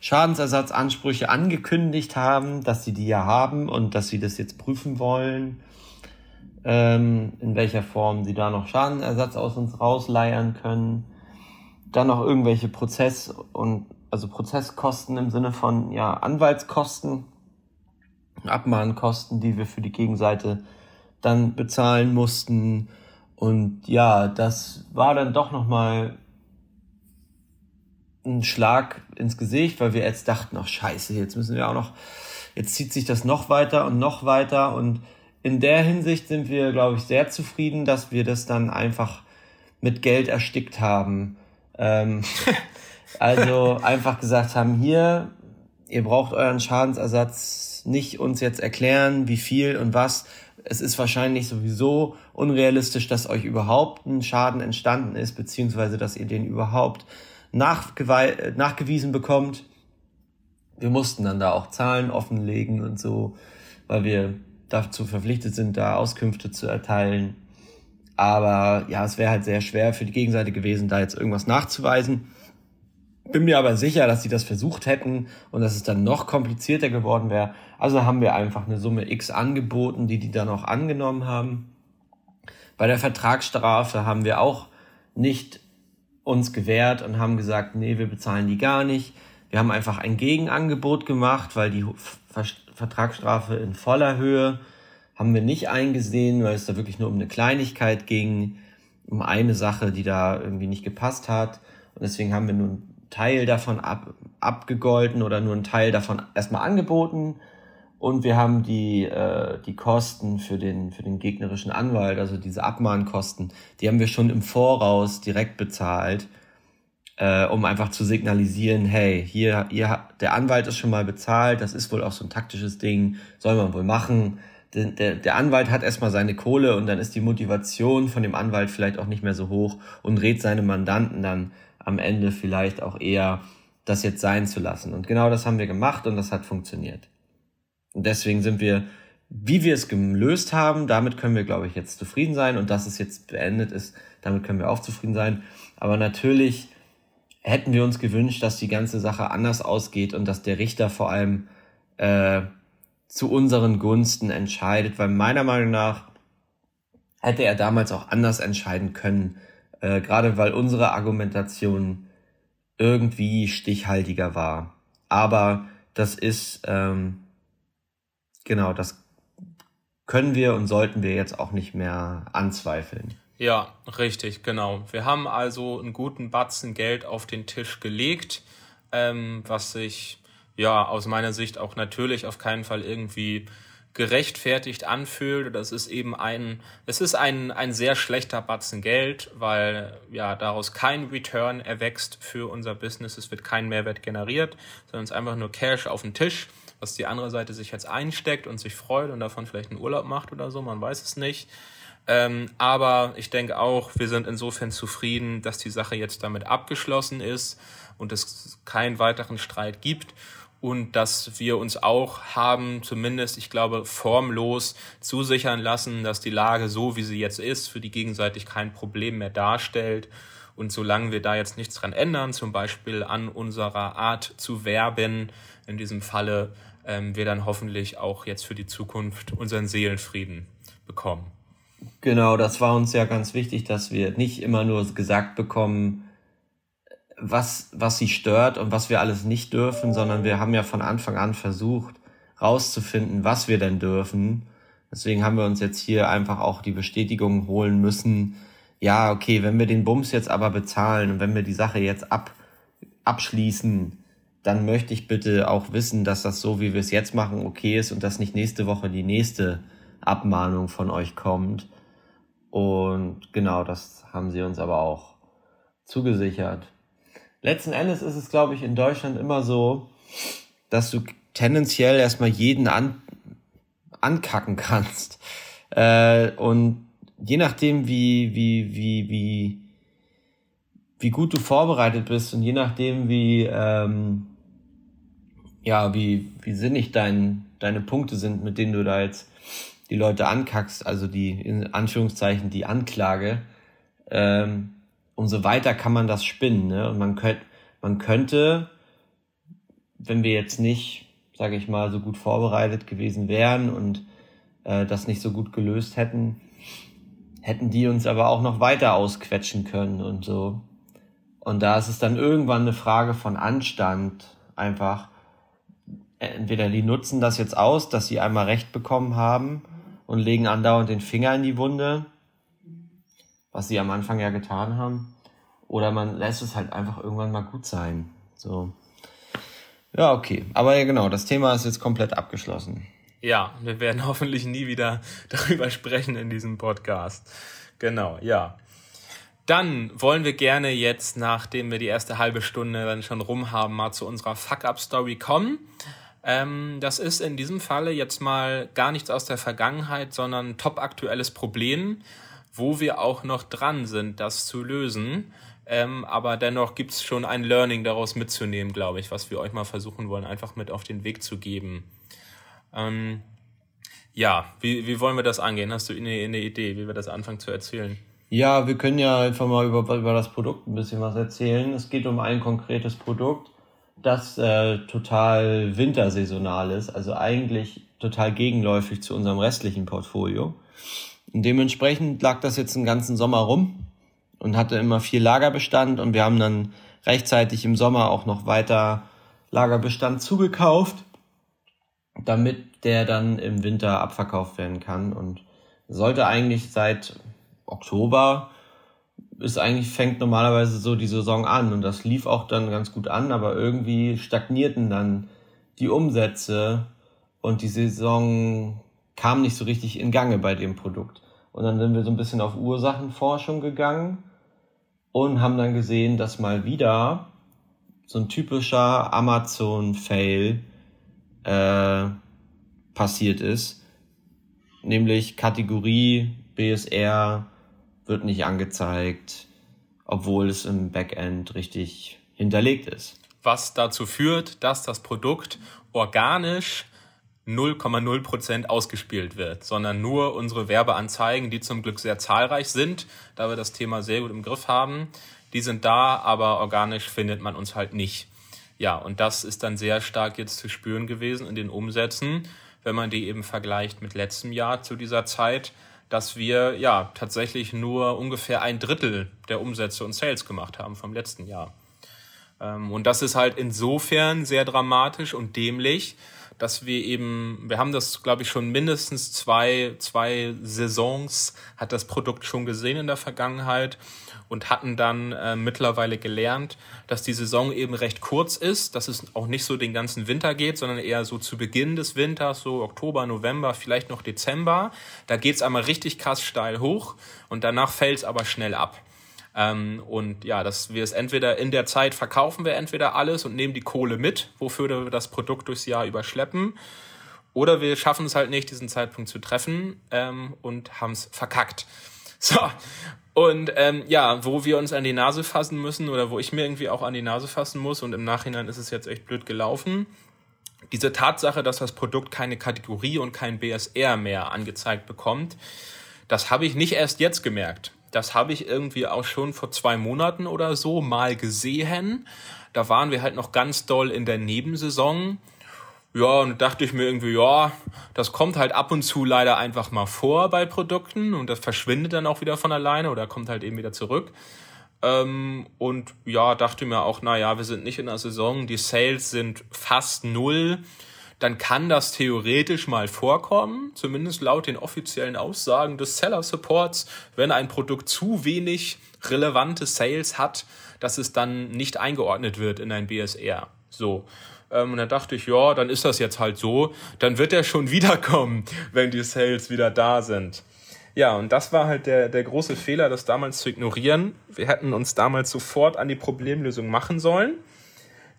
Schadensersatzansprüche angekündigt haben, dass sie die ja haben und dass sie das jetzt prüfen wollen, ähm, in welcher Form sie da noch Schadenersatz aus uns rausleiern können. Dann noch irgendwelche Prozess- und also Prozesskosten im Sinne von ja Anwaltskosten, Abmahnkosten, die wir für die Gegenseite dann bezahlen mussten. Und ja, das war dann doch nochmal ein Schlag ins Gesicht, weil wir jetzt dachten, ach scheiße, jetzt müssen wir auch noch, jetzt zieht sich das noch weiter und noch weiter. Und in der Hinsicht sind wir, glaube ich, sehr zufrieden, dass wir das dann einfach mit Geld erstickt haben. Ähm, Also einfach gesagt haben, hier, ihr braucht euren Schadensersatz nicht uns jetzt erklären, wie viel und was. Es ist wahrscheinlich sowieso unrealistisch, dass euch überhaupt ein Schaden entstanden ist, beziehungsweise dass ihr den überhaupt nachgewiesen bekommt. Wir mussten dann da auch Zahlen offenlegen und so, weil wir dazu verpflichtet sind, da Auskünfte zu erteilen. Aber ja, es wäre halt sehr schwer für die Gegenseite gewesen, da jetzt irgendwas nachzuweisen. Bin mir aber sicher, dass sie das versucht hätten und dass es dann noch komplizierter geworden wäre. Also haben wir einfach eine Summe X angeboten, die die dann auch angenommen haben. Bei der Vertragsstrafe haben wir auch nicht uns gewehrt und haben gesagt, nee, wir bezahlen die gar nicht. Wir haben einfach ein Gegenangebot gemacht, weil die Vertragsstrafe in voller Höhe haben wir nicht eingesehen, weil es da wirklich nur um eine Kleinigkeit ging, um eine Sache, die da irgendwie nicht gepasst hat. Und deswegen haben wir nun Teil davon ab, abgegolten oder nur einen Teil davon erstmal angeboten. Und wir haben die, äh, die Kosten für den, für den gegnerischen Anwalt, also diese Abmahnkosten, die haben wir schon im Voraus direkt bezahlt, äh, um einfach zu signalisieren, hey, hier, hier, der Anwalt ist schon mal bezahlt, das ist wohl auch so ein taktisches Ding, soll man wohl machen. Der, der, der Anwalt hat erstmal seine Kohle und dann ist die Motivation von dem Anwalt vielleicht auch nicht mehr so hoch und rät seine Mandanten dann am Ende vielleicht auch eher das jetzt sein zu lassen. Und genau das haben wir gemacht und das hat funktioniert. Und deswegen sind wir, wie wir es gelöst haben, damit können wir, glaube ich, jetzt zufrieden sein. Und dass es jetzt beendet ist, damit können wir auch zufrieden sein. Aber natürlich hätten wir uns gewünscht, dass die ganze Sache anders ausgeht und dass der Richter vor allem äh, zu unseren Gunsten entscheidet, weil meiner Meinung nach hätte er damals auch anders entscheiden können, äh, gerade weil unsere Argumentation irgendwie stichhaltiger war. Aber das ist, ähm, genau, das können wir und sollten wir jetzt auch nicht mehr anzweifeln. Ja, richtig, genau. Wir haben also einen guten Batzen Geld auf den Tisch gelegt, ähm, was sich ja aus meiner Sicht auch natürlich auf keinen Fall irgendwie gerechtfertigt anfühlt. Das ist eben ein, es ist ein, ein sehr schlechter Batzen Geld, weil ja daraus kein Return erwächst für unser Business. Es wird kein Mehrwert generiert, sondern es ist einfach nur Cash auf den Tisch, was die andere Seite sich jetzt einsteckt und sich freut und davon vielleicht einen Urlaub macht oder so, man weiß es nicht. Ähm, aber ich denke auch, wir sind insofern zufrieden, dass die Sache jetzt damit abgeschlossen ist und es keinen weiteren Streit gibt und dass wir uns auch haben, zumindest, ich glaube, formlos zusichern lassen, dass die Lage so, wie sie jetzt ist, für die gegenseitig kein Problem mehr darstellt. Und solange wir da jetzt nichts dran ändern, zum Beispiel an unserer Art zu werben, in diesem Falle, ähm, wir dann hoffentlich auch jetzt für die Zukunft unseren Seelenfrieden bekommen. Genau, das war uns ja ganz wichtig, dass wir nicht immer nur gesagt bekommen, was, was sie stört und was wir alles nicht dürfen, sondern wir haben ja von Anfang an versucht, rauszufinden, was wir denn dürfen. Deswegen haben wir uns jetzt hier einfach auch die Bestätigung holen müssen, ja, okay, wenn wir den Bums jetzt aber bezahlen und wenn wir die Sache jetzt ab, abschließen, dann möchte ich bitte auch wissen, dass das so, wie wir es jetzt machen, okay ist und dass nicht nächste Woche die nächste Abmahnung von euch kommt. Und genau, das haben sie uns aber auch zugesichert letzten Endes ist es, glaube ich, in Deutschland immer so, dass du tendenziell erstmal jeden an, ankacken kannst. Äh, und je nachdem, wie, wie, wie, wie, wie gut du vorbereitet bist und je nachdem, wie, ähm, ja, wie, wie sinnig dein, deine Punkte sind, mit denen du da jetzt die Leute ankackst, also die, in Anführungszeichen, die Anklage, ähm, umso weiter kann man das spinnen. Ne? Und man könnte, man könnte, wenn wir jetzt nicht, sage ich mal, so gut vorbereitet gewesen wären und äh, das nicht so gut gelöst hätten, hätten die uns aber auch noch weiter ausquetschen können und so. Und da ist es dann irgendwann eine Frage von Anstand, einfach. Entweder die nutzen das jetzt aus, dass sie einmal Recht bekommen haben und legen andauernd den Finger in die Wunde, was sie am Anfang ja getan haben. Oder man lässt es halt einfach irgendwann mal gut sein. So. Ja, okay. Aber ja, genau, das Thema ist jetzt komplett abgeschlossen. Ja, wir werden hoffentlich nie wieder darüber sprechen in diesem Podcast. Genau, ja. Dann wollen wir gerne jetzt, nachdem wir die erste halbe Stunde dann schon rum haben, mal zu unserer Fuck-Up-Story kommen. Ähm, das ist in diesem Falle jetzt mal gar nichts aus der Vergangenheit, sondern ein top aktuelles Problem, wo wir auch noch dran sind, das zu lösen. Ähm, aber dennoch gibt es schon ein Learning daraus mitzunehmen, glaube ich, was wir euch mal versuchen wollen, einfach mit auf den Weg zu geben. Ähm, ja, wie, wie wollen wir das angehen? Hast du eine, eine Idee, wie wir das anfangen zu erzählen? Ja, wir können ja einfach mal über, über das Produkt ein bisschen was erzählen. Es geht um ein konkretes Produkt, das äh, total wintersaisonal ist, also eigentlich total gegenläufig zu unserem restlichen Portfolio. Und dementsprechend lag das jetzt den ganzen Sommer rum und hatte immer viel Lagerbestand. Und wir haben dann rechtzeitig im Sommer auch noch weiter Lagerbestand zugekauft, damit der dann im Winter abverkauft werden kann. Und sollte eigentlich seit Oktober ist eigentlich fängt normalerweise so die Saison an. Und das lief auch dann ganz gut an, aber irgendwie stagnierten dann die Umsätze und die Saison kam nicht so richtig in Gange bei dem Produkt. Und dann sind wir so ein bisschen auf Ursachenforschung gegangen und haben dann gesehen, dass mal wieder so ein typischer Amazon-Fail äh, passiert ist. Nämlich Kategorie BSR wird nicht angezeigt, obwohl es im Backend richtig hinterlegt ist. Was dazu führt, dass das Produkt organisch 0,0% ausgespielt wird, sondern nur unsere Werbeanzeigen, die zum Glück sehr zahlreich sind, da wir das Thema sehr gut im Griff haben. Die sind da, aber organisch findet man uns halt nicht. Ja, und das ist dann sehr stark jetzt zu spüren gewesen in den Umsätzen, wenn man die eben vergleicht mit letztem Jahr zu dieser Zeit, dass wir ja tatsächlich nur ungefähr ein Drittel der Umsätze und Sales gemacht haben vom letzten Jahr. Ähm, und das ist halt insofern sehr dramatisch und dämlich, dass wir eben, wir haben das, glaube ich, schon mindestens zwei, zwei Saisons, hat das Produkt schon gesehen in der Vergangenheit und hatten dann äh, mittlerweile gelernt, dass die Saison eben recht kurz ist, dass es auch nicht so den ganzen Winter geht, sondern eher so zu Beginn des Winters, so Oktober, November, vielleicht noch Dezember. Da geht's einmal richtig krass steil hoch und danach fällt's aber schnell ab. Ähm, und ja, dass wir es entweder in der Zeit verkaufen wir entweder alles und nehmen die Kohle mit, wofür wir das Produkt durchs Jahr überschleppen. Oder wir schaffen es halt nicht, diesen Zeitpunkt zu treffen ähm, und haben es verkackt. So, und ähm, ja, wo wir uns an die Nase fassen müssen oder wo ich mir irgendwie auch an die Nase fassen muss und im Nachhinein ist es jetzt echt blöd gelaufen. Diese Tatsache, dass das Produkt keine Kategorie und kein BSR mehr angezeigt bekommt, das habe ich nicht erst jetzt gemerkt. Das habe ich irgendwie auch schon vor zwei Monaten oder so mal gesehen. Da waren wir halt noch ganz doll in der Nebensaison ja, und dachte ich mir irgendwie, ja, das kommt halt ab und zu leider einfach mal vor bei Produkten und das verschwindet dann auch wieder von alleine oder kommt halt eben wieder zurück. Ähm, und ja, dachte mir auch, na ja, wir sind nicht in der Saison, die Sales sind fast null. Dann kann das theoretisch mal vorkommen, zumindest laut den offiziellen Aussagen des Seller Supports, wenn ein Produkt zu wenig relevante Sales hat, dass es dann nicht eingeordnet wird in ein BSR. So. Ähm, und dann dachte ich, ja, dann ist das jetzt halt so. Dann wird er schon wiederkommen, wenn die Sales wieder da sind. Ja, und das war halt der, der große Fehler, das damals zu ignorieren. Wir hätten uns damals sofort an die Problemlösung machen sollen.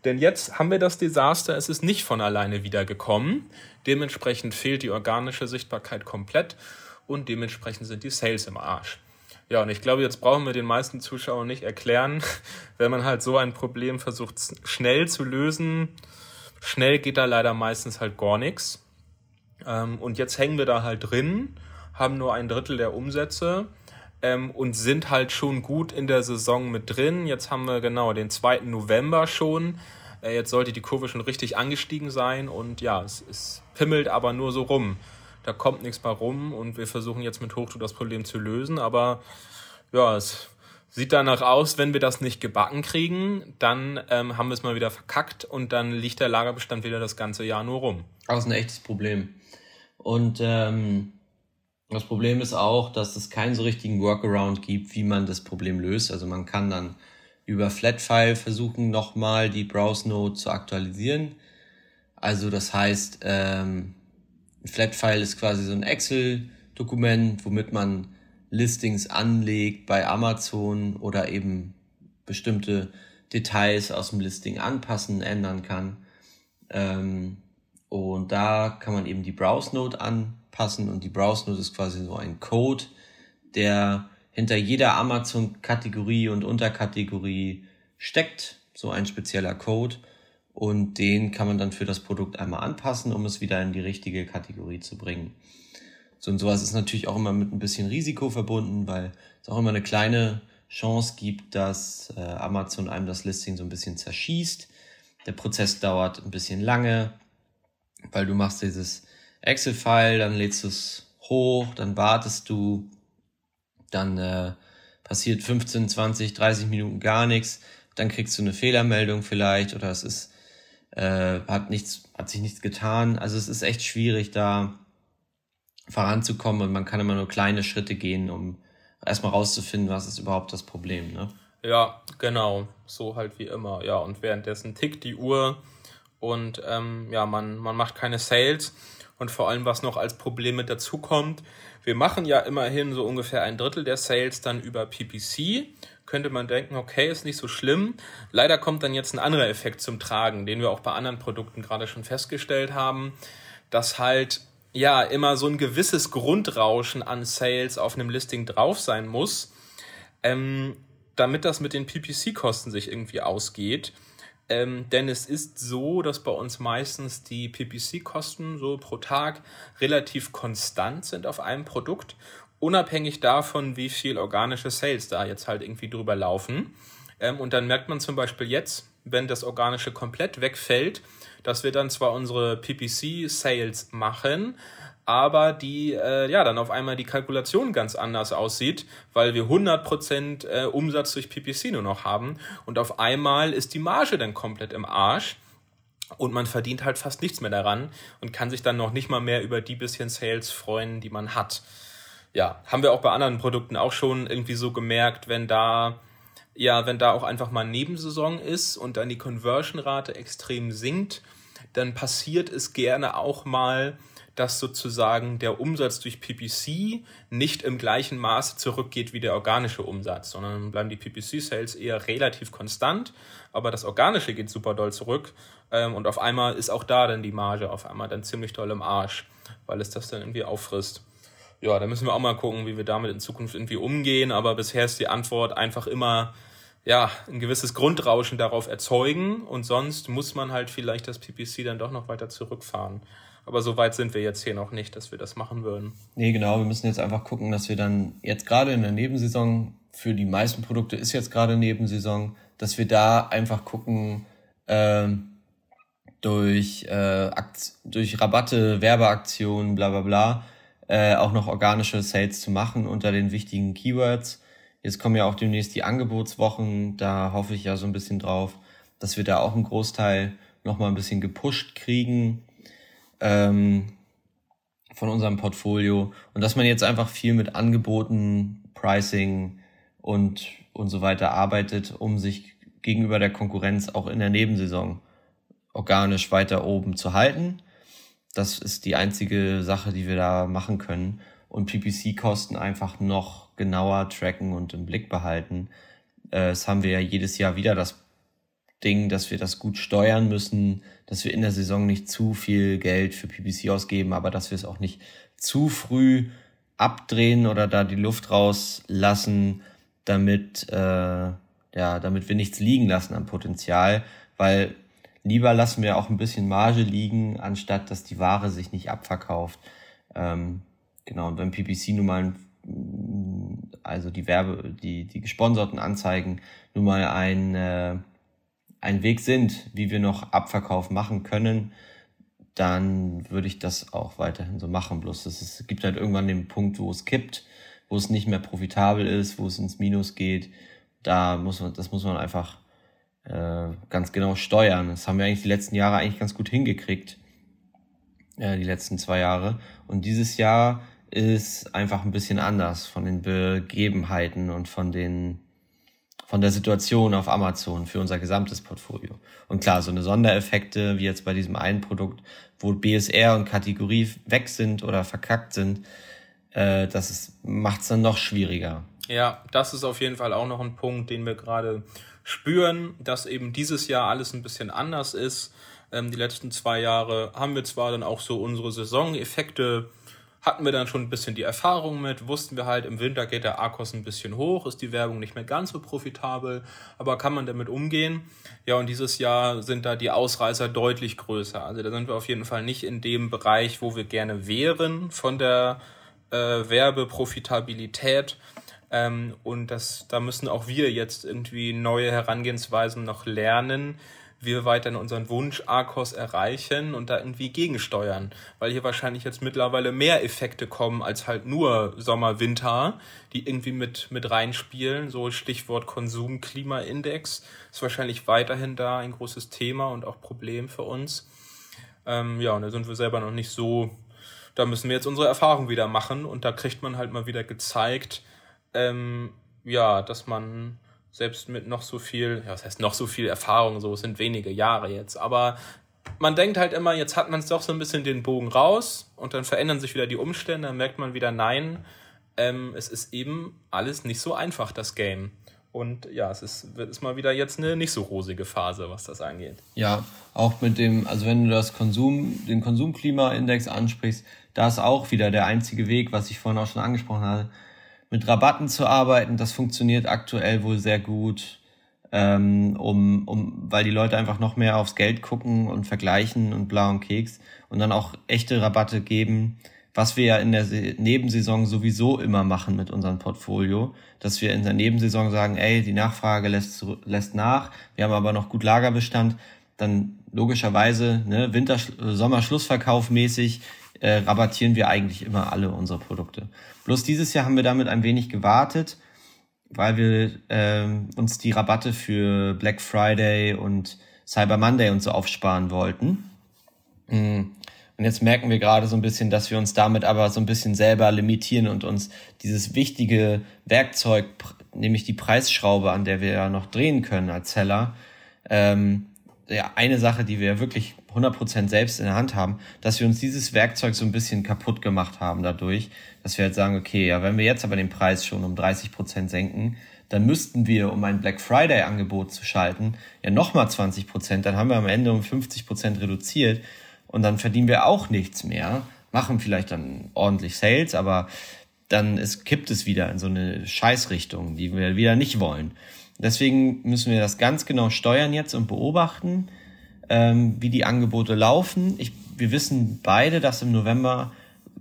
Denn jetzt haben wir das Desaster, es ist nicht von alleine wiedergekommen. Dementsprechend fehlt die organische Sichtbarkeit komplett und dementsprechend sind die Sales im Arsch. Ja, und ich glaube, jetzt brauchen wir den meisten Zuschauern nicht erklären, wenn man halt so ein Problem versucht schnell zu lösen, Schnell geht da leider meistens halt gar nichts. Ähm, und jetzt hängen wir da halt drin, haben nur ein Drittel der Umsätze ähm, und sind halt schon gut in der Saison mit drin. Jetzt haben wir genau den 2. November schon. Äh, jetzt sollte die Kurve schon richtig angestiegen sein und ja, es, es pimmelt aber nur so rum. Da kommt nichts mehr rum und wir versuchen jetzt mit Hochdruck das Problem zu lösen, aber ja, es Sieht danach aus, wenn wir das nicht gebacken kriegen, dann ähm, haben wir es mal wieder verkackt und dann liegt der Lagerbestand wieder das ganze Jahr nur rum. Das ist ein echtes Problem. Und ähm, das Problem ist auch, dass es keinen so richtigen Workaround gibt, wie man das Problem löst. Also man kann dann über Flatfile versuchen, nochmal die Browse Node zu aktualisieren. Also das heißt, ähm, Flatfile ist quasi so ein Excel-Dokument, womit man Listings anlegt bei Amazon oder eben bestimmte Details aus dem Listing anpassen, ändern kann. Ähm, und da kann man eben die Browse Node anpassen und die Browse Node ist quasi so ein Code, der hinter jeder Amazon-Kategorie und Unterkategorie steckt, so ein spezieller Code. Und den kann man dann für das Produkt einmal anpassen, um es wieder in die richtige Kategorie zu bringen. So und sowas ist natürlich auch immer mit ein bisschen Risiko verbunden, weil es auch immer eine kleine Chance gibt, dass äh, Amazon einem das Listing so ein bisschen zerschießt. Der Prozess dauert ein bisschen lange, weil du machst dieses Excel-File, dann lädst du es hoch, dann wartest du, dann äh, passiert 15, 20, 30 Minuten gar nichts, dann kriegst du eine Fehlermeldung vielleicht oder es ist äh, hat nichts, hat sich nichts getan. Also es ist echt schwierig da voranzukommen und man kann immer nur kleine Schritte gehen, um erstmal rauszufinden, was ist überhaupt das Problem. Ne? Ja, genau, so halt wie immer. Ja, und währenddessen tickt die Uhr und ähm, ja, man, man macht keine Sales. Und vor allem, was noch als Problem mit dazu kommt, wir machen ja immerhin so ungefähr ein Drittel der Sales dann über PPC. Könnte man denken, okay, ist nicht so schlimm. Leider kommt dann jetzt ein anderer Effekt zum Tragen, den wir auch bei anderen Produkten gerade schon festgestellt haben, dass halt ja immer so ein gewisses Grundrauschen an Sales auf einem Listing drauf sein muss, ähm, damit das mit den PPC-Kosten sich irgendwie ausgeht. Ähm, denn es ist so, dass bei uns meistens die PPC-Kosten so pro Tag relativ konstant sind auf einem Produkt, unabhängig davon, wie viel organische Sales da jetzt halt irgendwie drüber laufen. Ähm, und dann merkt man zum Beispiel jetzt, wenn das Organische komplett wegfällt, dass wir dann zwar unsere PPC-Sales machen, aber die äh, ja dann auf einmal die Kalkulation ganz anders aussieht, weil wir 100% äh, Umsatz durch PPC nur noch haben und auf einmal ist die Marge dann komplett im Arsch und man verdient halt fast nichts mehr daran und kann sich dann noch nicht mal mehr über die bisschen Sales freuen, die man hat. Ja, haben wir auch bei anderen Produkten auch schon irgendwie so gemerkt, wenn da ja, wenn da auch einfach mal Nebensaison ist und dann die Conversion-Rate extrem sinkt, dann passiert es gerne auch mal, dass sozusagen der Umsatz durch PPC nicht im gleichen Maße zurückgeht wie der organische Umsatz, sondern bleiben die PPC-Sales eher relativ konstant, aber das Organische geht super doll zurück ähm, und auf einmal ist auch da dann die Marge auf einmal dann ziemlich doll im Arsch, weil es das dann irgendwie auffrisst. Ja, da müssen wir auch mal gucken, wie wir damit in Zukunft irgendwie umgehen, aber bisher ist die Antwort einfach immer, ja, ein gewisses Grundrauschen darauf erzeugen und sonst muss man halt vielleicht das PPC dann doch noch weiter zurückfahren. Aber so weit sind wir jetzt hier noch nicht, dass wir das machen würden. Nee, genau. Wir müssen jetzt einfach gucken, dass wir dann jetzt gerade in der Nebensaison, für die meisten Produkte ist jetzt gerade Nebensaison, dass wir da einfach gucken, äh, durch, äh, durch Rabatte, Werbeaktionen, bla bla bla, äh, auch noch organische Sales zu machen unter den wichtigen Keywords. Jetzt kommen ja auch demnächst die Angebotswochen, da hoffe ich ja so ein bisschen drauf, dass wir da auch einen Großteil nochmal ein bisschen gepusht kriegen ähm, von unserem Portfolio und dass man jetzt einfach viel mit Angeboten, Pricing und, und so weiter arbeitet, um sich gegenüber der Konkurrenz auch in der Nebensaison organisch weiter oben zu halten. Das ist die einzige Sache, die wir da machen können. Und PPC-Kosten einfach noch genauer tracken und im Blick behalten. Äh, das haben wir ja jedes Jahr wieder das Ding, dass wir das gut steuern müssen, dass wir in der Saison nicht zu viel Geld für PPC ausgeben, aber dass wir es auch nicht zu früh abdrehen oder da die Luft rauslassen, damit, äh, ja, damit wir nichts liegen lassen an Potenzial, weil lieber lassen wir auch ein bisschen Marge liegen, anstatt dass die Ware sich nicht abverkauft. Ähm, genau, und beim PPC nun mal, also die Werbe, die, die gesponserten Anzeigen nun mal ein, äh, ein Weg sind, wie wir noch Abverkauf machen können, dann würde ich das auch weiterhin so machen. Bloß es gibt halt irgendwann den Punkt, wo es kippt, wo es nicht mehr profitabel ist, wo es ins Minus geht. Da muss man, das muss man einfach äh, ganz genau steuern. Das haben wir eigentlich die letzten Jahre eigentlich ganz gut hingekriegt. Äh, die letzten zwei Jahre. Und dieses Jahr ist einfach ein bisschen anders von den Begebenheiten und von den von der Situation auf Amazon für unser gesamtes Portfolio. Und klar, so eine Sondereffekte wie jetzt bei diesem einen Produkt, wo BSR und Kategorie weg sind oder verkackt sind, äh, das macht es dann noch schwieriger. Ja, das ist auf jeden Fall auch noch ein Punkt, den wir gerade spüren, dass eben dieses Jahr alles ein bisschen anders ist. Ähm, die letzten zwei Jahre haben wir zwar dann auch so unsere Saisoneffekte hatten wir dann schon ein bisschen die Erfahrung mit, wussten wir halt, im Winter geht der Akkus ein bisschen hoch, ist die Werbung nicht mehr ganz so profitabel, aber kann man damit umgehen? Ja, und dieses Jahr sind da die Ausreißer deutlich größer. Also da sind wir auf jeden Fall nicht in dem Bereich, wo wir gerne wären von der äh, Werbeprofitabilität. Ähm, und das, da müssen auch wir jetzt irgendwie neue Herangehensweisen noch lernen, wir weiterhin unseren Wunsch ARCOS erreichen und da irgendwie gegensteuern. Weil hier wahrscheinlich jetzt mittlerweile mehr Effekte kommen als halt nur Sommer, Winter, die irgendwie mit, mit reinspielen. So Stichwort Konsum-Klimaindex ist wahrscheinlich weiterhin da ein großes Thema und auch Problem für uns. Ähm, ja, und da sind wir selber noch nicht so, da müssen wir jetzt unsere Erfahrung wieder machen und da kriegt man halt mal wieder gezeigt, ähm, ja, dass man selbst mit noch so viel, ja, was heißt noch so viel Erfahrung, so es sind wenige Jahre jetzt, aber man denkt halt immer, jetzt hat man es doch so ein bisschen den Bogen raus und dann verändern sich wieder die Umstände, dann merkt man wieder, nein, ähm, es ist eben alles nicht so einfach, das Game. Und ja, es ist, ist mal wieder jetzt eine nicht so rosige Phase, was das angeht. Ja, auch mit dem, also wenn du das Konsum, den Konsumklimaindex ansprichst, da ist auch wieder der einzige Weg, was ich vorhin auch schon angesprochen habe, mit Rabatten zu arbeiten. Das funktioniert aktuell wohl sehr gut, ähm, um, um, weil die Leute einfach noch mehr aufs Geld gucken und vergleichen und bla und Keks und dann auch echte Rabatte geben, was wir ja in der Nebensaison sowieso immer machen mit unserem Portfolio, dass wir in der Nebensaison sagen, ey, die Nachfrage lässt, lässt nach, wir haben aber noch gut Lagerbestand, dann logischerweise, ne, Winter, Sommer-Schlussverkauf mäßig äh, rabattieren wir eigentlich immer alle unsere Produkte. Bloß dieses Jahr haben wir damit ein wenig gewartet, weil wir äh, uns die Rabatte für Black Friday und Cyber Monday und so aufsparen wollten. Mm. Und jetzt merken wir gerade so ein bisschen, dass wir uns damit aber so ein bisschen selber limitieren und uns dieses wichtige Werkzeug, nämlich die Preisschraube, an der wir ja noch drehen können als Seller, ähm, ja, eine Sache, die wir wirklich 100% selbst in der Hand haben, dass wir uns dieses Werkzeug so ein bisschen kaputt gemacht haben dadurch, dass wir halt sagen, okay, ja, wenn wir jetzt aber den Preis schon um 30% senken, dann müssten wir, um ein Black Friday Angebot zu schalten, ja nochmal 20%, dann haben wir am Ende um 50% reduziert und dann verdienen wir auch nichts mehr, machen vielleicht dann ordentlich Sales, aber dann ist, kippt es wieder in so eine Scheißrichtung, die wir wieder nicht wollen. Deswegen müssen wir das ganz genau steuern jetzt und beobachten, ähm, wie die Angebote laufen. Ich, wir wissen beide, dass im November,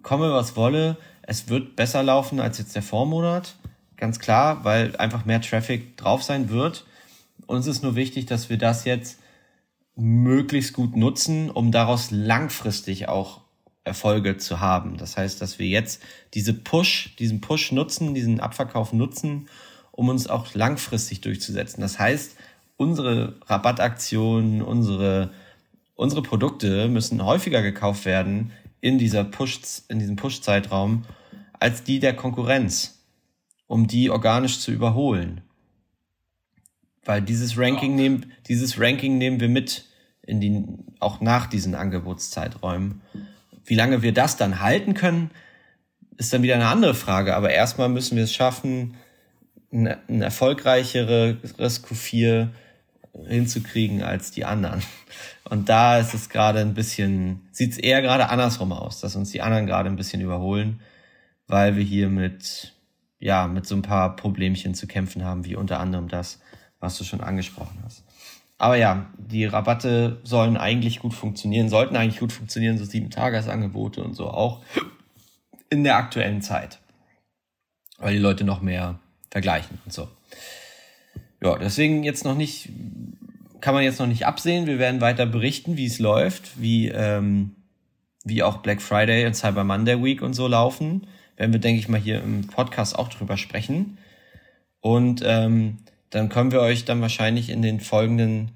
komme was wolle, es wird besser laufen als jetzt der Vormonat. Ganz klar, weil einfach mehr Traffic drauf sein wird. Uns ist nur wichtig, dass wir das jetzt möglichst gut nutzen, um daraus langfristig auch Erfolge zu haben. Das heißt, dass wir jetzt diese Push, diesen Push nutzen, diesen Abverkauf nutzen, um uns auch langfristig durchzusetzen. Das heißt, unsere Rabattaktionen, unsere, unsere Produkte müssen häufiger gekauft werden in dieser Push, in diesem Push-Zeitraum als die der Konkurrenz, um die organisch zu überholen. Weil dieses Ranking nehmen, dieses Ranking nehmen wir mit in die, auch nach diesen Angebotszeiträumen. Wie lange wir das dann halten können, ist dann wieder eine andere Frage. Aber erstmal müssen wir es schaffen, ein, ein erfolgreicheres Q4 hinzukriegen als die anderen. Und da ist es gerade ein bisschen, sieht es eher gerade andersrum aus, dass uns die anderen gerade ein bisschen überholen, weil wir hier mit, ja, mit so ein paar Problemchen zu kämpfen haben, wie unter anderem das, was du schon angesprochen hast. Aber ja, die Rabatte sollen eigentlich gut funktionieren, sollten eigentlich gut funktionieren, so sieben Tagesangebote und so auch in der aktuellen Zeit. Weil die Leute noch mehr vergleichen und so. Ja, deswegen jetzt noch nicht, kann man jetzt noch nicht absehen. Wir werden weiter berichten, wie es läuft, wie, ähm, wie auch Black Friday und Cyber Monday Week und so laufen. Werden wir, denke ich mal, hier im Podcast auch drüber sprechen. Und ähm, dann können wir euch dann wahrscheinlich in den folgenden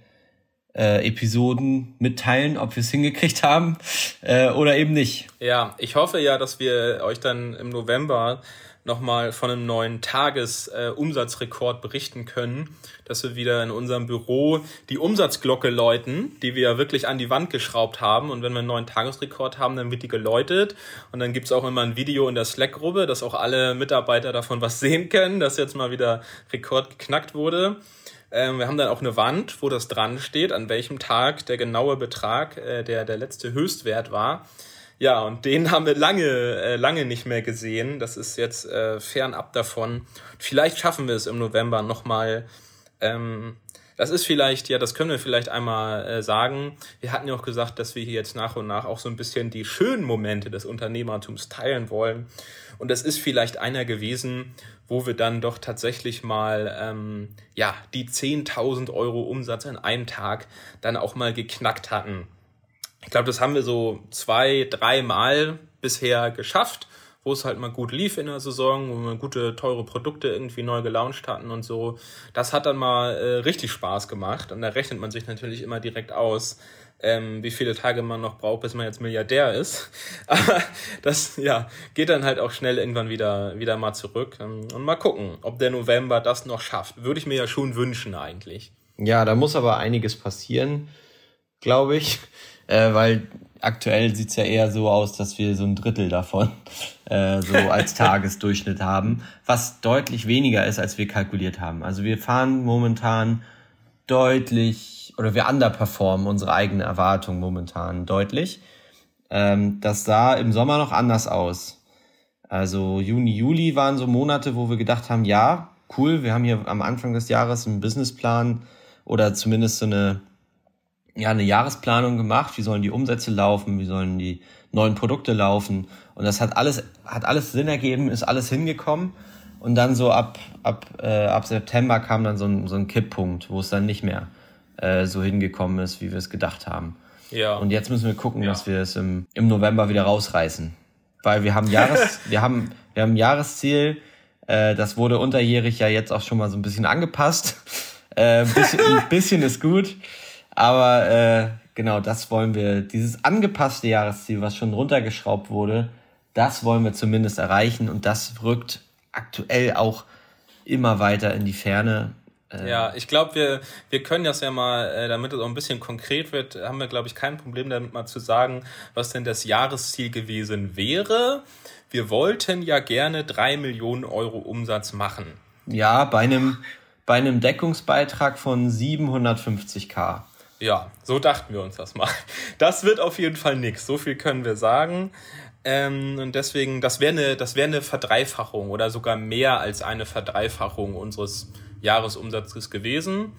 äh, Episoden mitteilen, ob wir es hingekriegt haben äh, oder eben nicht. Ja, ich hoffe ja, dass wir euch dann im November nochmal von einem neuen Tagesumsatzrekord äh, berichten können, dass wir wieder in unserem Büro die Umsatzglocke läuten, die wir ja wirklich an die Wand geschraubt haben. Und wenn wir einen neuen Tagesrekord haben, dann wird die geläutet. Und dann gibt's auch immer ein Video in der Slack-Gruppe, dass auch alle Mitarbeiter davon was sehen können, dass jetzt mal wieder Rekord geknackt wurde. Ähm, wir haben dann auch eine Wand, wo das dran steht, an welchem Tag der genaue Betrag, äh, der der letzte Höchstwert war. Ja, und den haben wir lange, äh, lange nicht mehr gesehen. Das ist jetzt äh, fernab davon. Vielleicht schaffen wir es im November nochmal. Ähm, das ist vielleicht, ja, das können wir vielleicht einmal äh, sagen. Wir hatten ja auch gesagt, dass wir hier jetzt nach und nach auch so ein bisschen die schönen Momente des Unternehmertums teilen wollen. Und das ist vielleicht einer gewesen, wo wir dann doch tatsächlich mal ähm, ja die 10.000 Euro Umsatz in einem Tag dann auch mal geknackt hatten. Ich glaube, das haben wir so zwei, dreimal bisher geschafft, wo es halt mal gut lief in der Saison, wo wir gute, teure Produkte irgendwie neu gelauncht hatten und so. Das hat dann mal äh, richtig Spaß gemacht und da rechnet man sich natürlich immer direkt aus, ähm, wie viele Tage man noch braucht, bis man jetzt Milliardär ist. Aber das ja, geht dann halt auch schnell irgendwann wieder, wieder mal zurück. Ähm, und mal gucken, ob der November das noch schafft. Würde ich mir ja schon wünschen eigentlich. Ja, da muss aber einiges passieren, glaube ich äh, weil aktuell sieht's ja eher so aus, dass wir so ein Drittel davon äh, so als Tagesdurchschnitt haben, was deutlich weniger ist, als wir kalkuliert haben. Also wir fahren momentan deutlich oder wir underperformen unsere eigene Erwartung momentan deutlich. Ähm, das sah im Sommer noch anders aus. Also Juni, Juli waren so Monate, wo wir gedacht haben, ja, cool, wir haben hier am Anfang des Jahres einen Businessplan oder zumindest so eine ja, eine Jahresplanung gemacht, wie sollen die Umsätze laufen, wie sollen die neuen Produkte laufen. Und das hat alles, hat alles Sinn ergeben, ist alles hingekommen. Und dann so ab, ab, äh, ab September kam dann so ein, so ein Kipppunkt, wo es dann nicht mehr äh, so hingekommen ist, wie wir es gedacht haben. Ja. Und jetzt müssen wir gucken, ja. dass wir es im, im November wieder rausreißen. Weil wir haben Jahres, wir haben, wir haben ein Jahresziel, äh, das wurde unterjährig ja jetzt auch schon mal so ein bisschen angepasst. Äh, ein, bisschen, ein bisschen ist gut. Aber äh, genau, das wollen wir, dieses angepasste Jahresziel, was schon runtergeschraubt wurde, das wollen wir zumindest erreichen und das rückt aktuell auch immer weiter in die Ferne. Äh, ja, ich glaube, wir, wir können das ja mal, äh, damit es auch ein bisschen konkret wird, haben wir, glaube ich, kein Problem damit mal zu sagen, was denn das Jahresziel gewesen wäre. Wir wollten ja gerne drei Millionen Euro Umsatz machen. Ja, bei einem, bei einem Deckungsbeitrag von 750k. Ja, so dachten wir uns das mal. Das wird auf jeden Fall nichts. So viel können wir sagen. Ähm, und deswegen, das wäre eine, das wäre Verdreifachung oder sogar mehr als eine Verdreifachung unseres Jahresumsatzes gewesen.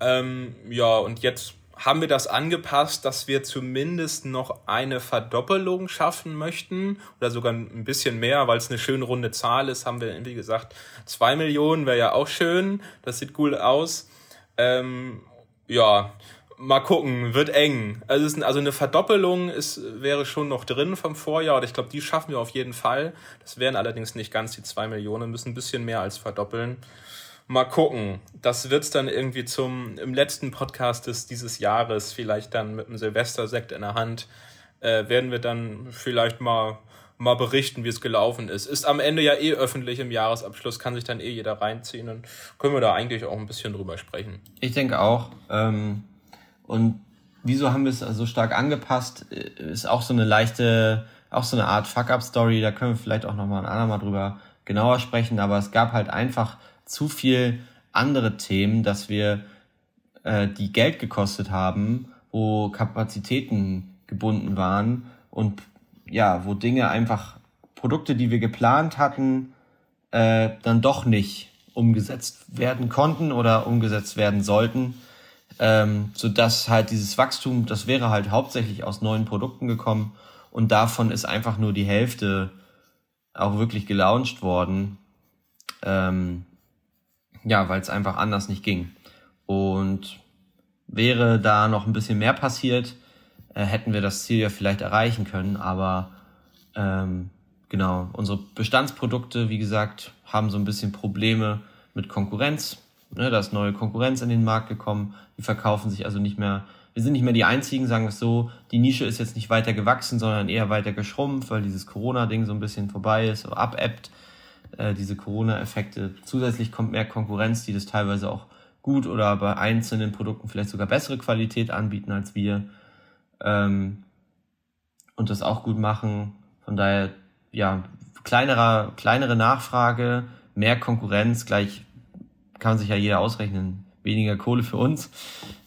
Ähm, ja, und jetzt haben wir das angepasst, dass wir zumindest noch eine Verdoppelung schaffen möchten oder sogar ein bisschen mehr, weil es eine schöne runde Zahl ist, haben wir, wie gesagt, zwei Millionen wäre ja auch schön, das sieht cool aus. Ähm, ja, mal gucken, wird eng. Also, ist, also eine Verdoppelung ist, wäre schon noch drin vom Vorjahr, oder ich glaube, die schaffen wir auf jeden Fall. Das wären allerdings nicht ganz die zwei Millionen, müssen ein bisschen mehr als verdoppeln. Mal gucken. Das wird's dann irgendwie zum im letzten Podcast des, dieses Jahres, vielleicht dann mit einem Silvestersekt in der Hand, äh, werden wir dann vielleicht mal mal berichten, wie es gelaufen ist. Ist am Ende ja eh öffentlich im Jahresabschluss, kann sich dann eh jeder reinziehen und können wir da eigentlich auch ein bisschen drüber sprechen. Ich denke auch. Ähm, und wieso haben wir es so stark angepasst? Ist auch so eine leichte, auch so eine Art Fuck-up-Story. Da können wir vielleicht auch nochmal ein andermal drüber genauer sprechen. Aber es gab halt einfach zu viel andere Themen, dass wir äh, die Geld gekostet haben, wo Kapazitäten gebunden waren und ja, wo Dinge einfach, Produkte, die wir geplant hatten, äh, dann doch nicht umgesetzt werden konnten oder umgesetzt werden sollten. Ähm, so dass halt dieses Wachstum, das wäre halt hauptsächlich aus neuen Produkten gekommen und davon ist einfach nur die Hälfte auch wirklich gelauncht worden. Ähm, ja, weil es einfach anders nicht ging. Und wäre da noch ein bisschen mehr passiert, äh, hätten wir das Ziel ja vielleicht erreichen können. Aber ähm, genau, unsere Bestandsprodukte, wie gesagt, haben so ein bisschen Probleme mit Konkurrenz. Ne, da ist neue Konkurrenz in den Markt gekommen. Die verkaufen sich also nicht mehr. Wir sind nicht mehr die einzigen, sagen wir es so. Die Nische ist jetzt nicht weiter gewachsen, sondern eher weiter geschrumpft, weil dieses Corona-Ding so ein bisschen vorbei ist, abebbt, äh, diese Corona-Effekte. Zusätzlich kommt mehr Konkurrenz, die das teilweise auch gut oder bei einzelnen Produkten vielleicht sogar bessere Qualität anbieten als wir ähm, und das auch gut machen. Von daher, ja, kleinerer, kleinere Nachfrage, mehr Konkurrenz, gleich kann sich ja jeder ausrechnen, weniger Kohle für uns.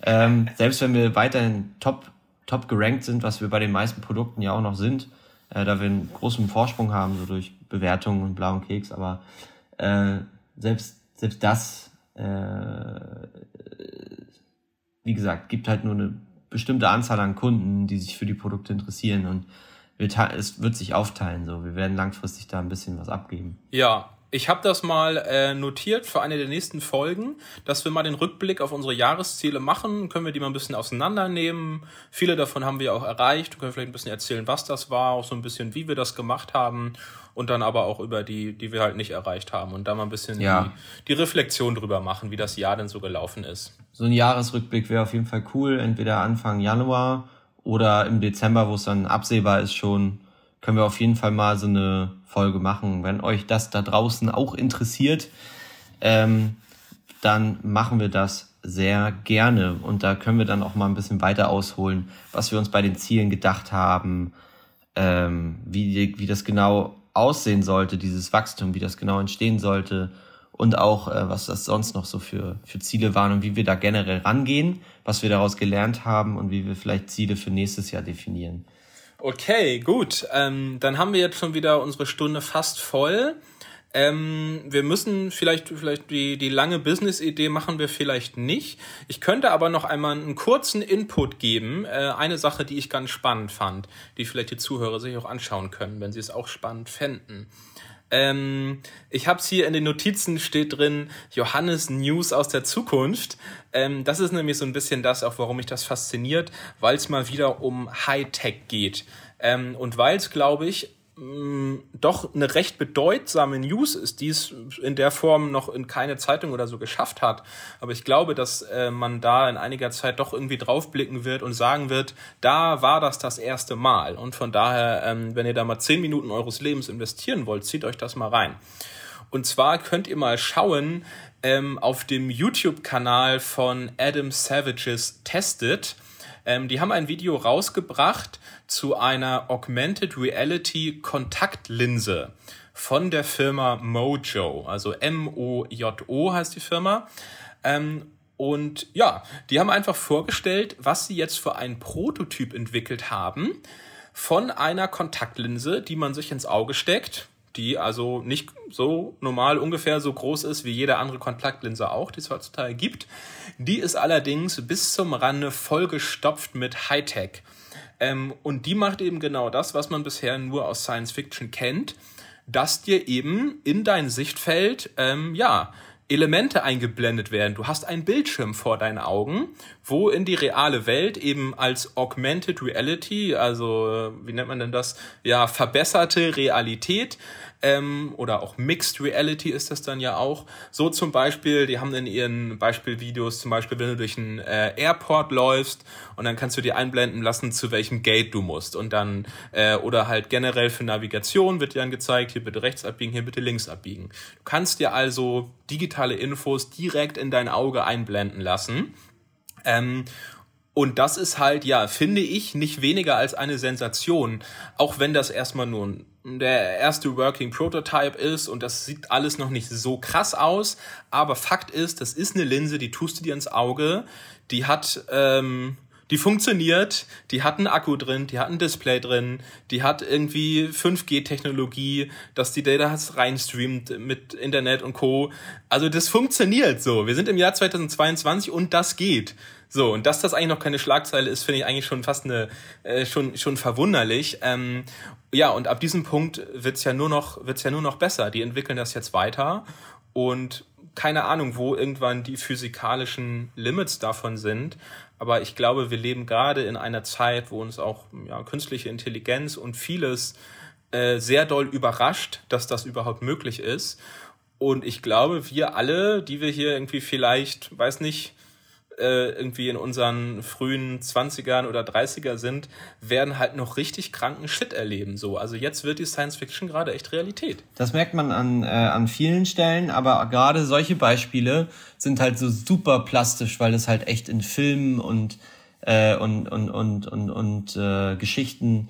Ähm, selbst wenn wir weiterhin top, top gerankt sind, was wir bei den meisten Produkten ja auch noch sind, äh, da wir einen großen Vorsprung haben, so durch Bewertungen und blauen Keks, aber äh, selbst, selbst das, äh, wie gesagt, gibt halt nur eine bestimmte Anzahl an Kunden, die sich für die Produkte interessieren und es wird sich aufteilen. So, wir werden langfristig da ein bisschen was abgeben. Ja, ich habe das mal äh, notiert für eine der nächsten Folgen, dass wir mal den Rückblick auf unsere Jahresziele machen. Können wir die mal ein bisschen auseinandernehmen. Viele davon haben wir auch erreicht. Wir können vielleicht ein bisschen erzählen, was das war, auch so ein bisschen, wie wir das gemacht haben und dann aber auch über die, die wir halt nicht erreicht haben und da mal ein bisschen ja. die, die Reflexion drüber machen, wie das Jahr denn so gelaufen ist. So ein Jahresrückblick wäre auf jeden Fall cool, entweder Anfang Januar oder im Dezember, wo es dann absehbar ist schon können wir auf jeden Fall mal so eine Folge machen. Wenn euch das da draußen auch interessiert, ähm, dann machen wir das sehr gerne. Und da können wir dann auch mal ein bisschen weiter ausholen, was wir uns bei den Zielen gedacht haben, ähm, wie, wie das genau aussehen sollte, dieses Wachstum, wie das genau entstehen sollte und auch, äh, was das sonst noch so für, für Ziele waren und wie wir da generell rangehen, was wir daraus gelernt haben und wie wir vielleicht Ziele für nächstes Jahr definieren. Okay, gut. Ähm, dann haben wir jetzt schon wieder unsere Stunde fast voll. Ähm, wir müssen vielleicht, vielleicht die, die lange Business-Idee machen wir vielleicht nicht. Ich könnte aber noch einmal einen kurzen Input geben. Äh, eine Sache, die ich ganz spannend fand, die vielleicht die Zuhörer sich auch anschauen können, wenn sie es auch spannend fänden. Ähm, ich habe es hier in den Notizen steht drin Johannes News aus der Zukunft. Ähm, das ist nämlich so ein bisschen das, auch warum mich das fasziniert, weil es mal wieder um Hightech geht. Ähm, und weil es, glaube ich, mh, doch eine recht bedeutsame News ist, die es in der Form noch in keine Zeitung oder so geschafft hat. Aber ich glaube, dass äh, man da in einiger Zeit doch irgendwie draufblicken wird und sagen wird, da war das das erste Mal. Und von daher, ähm, wenn ihr da mal zehn Minuten eures Lebens investieren wollt, zieht euch das mal rein. Und zwar könnt ihr mal schauen ähm, auf dem YouTube-Kanal von Adam Savages Tested. Ähm, die haben ein Video rausgebracht zu einer Augmented Reality Kontaktlinse von der Firma Mojo, also M-O-J-O heißt die Firma. Ähm, und ja, die haben einfach vorgestellt, was sie jetzt für einen Prototyp entwickelt haben von einer Kontaktlinse, die man sich ins Auge steckt die also nicht so normal ungefähr so groß ist wie jede andere Kontaktlinse auch, die es heutzutage gibt. Die ist allerdings bis zum Rande vollgestopft mit Hightech. Ähm, und die macht eben genau das, was man bisher nur aus Science Fiction kennt, dass dir eben in dein Sichtfeld, ähm, ja, Elemente eingeblendet werden. Du hast einen Bildschirm vor deinen Augen, wo in die reale Welt eben als Augmented Reality, also wie nennt man denn das? Ja, verbesserte Realität ähm, oder auch Mixed Reality ist das dann ja auch. So zum Beispiel, die haben in ihren Beispielvideos zum Beispiel, wenn du durch einen äh, Airport läufst und dann kannst du dir einblenden lassen, zu welchem Gate du musst und dann äh, oder halt generell für Navigation wird dir dann gezeigt, hier bitte rechts abbiegen, hier bitte links abbiegen. Du kannst dir also digitale Infos direkt in dein Auge einblenden lassen. Ähm, und das ist halt, ja, finde ich, nicht weniger als eine Sensation, auch wenn das erstmal nur der erste Working Prototype ist und das sieht alles noch nicht so krass aus. Aber Fakt ist, das ist eine Linse, die tust du dir ins Auge, die hat, ähm, die funktioniert, die hat einen Akku drin, die hat ein Display drin, die hat irgendwie 5G-Technologie, dass die Data reinstreamt mit Internet und Co. Also das funktioniert so. Wir sind im Jahr 2022 und das geht. So, und dass das eigentlich noch keine Schlagzeile ist, finde ich eigentlich schon fast eine, äh, schon, schon verwunderlich. Ähm, ja, und ab diesem Punkt wird's ja nur noch, wird's ja nur noch besser. Die entwickeln das jetzt weiter und keine Ahnung, wo irgendwann die physikalischen Limits davon sind. Aber ich glaube, wir leben gerade in einer Zeit, wo uns auch ja, künstliche Intelligenz und vieles äh, sehr doll überrascht, dass das überhaupt möglich ist. Und ich glaube, wir alle, die wir hier irgendwie vielleicht, weiß nicht, äh, irgendwie in unseren frühen 20ern oder 30er sind, werden halt noch richtig kranken Shit erleben. So. Also jetzt wird die Science Fiction gerade echt Realität. Das merkt man an, äh, an vielen Stellen, aber gerade solche Beispiele sind halt so super plastisch, weil es halt echt in Filmen und, äh, und, und, und, und, und äh, Geschichten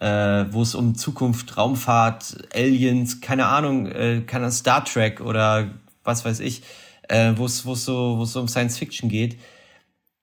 äh, wo es um Zukunft, Raumfahrt, Aliens, keine Ahnung, äh, keine Star Trek oder was weiß ich, äh, wo es wo es so wo es so um Science Fiction geht,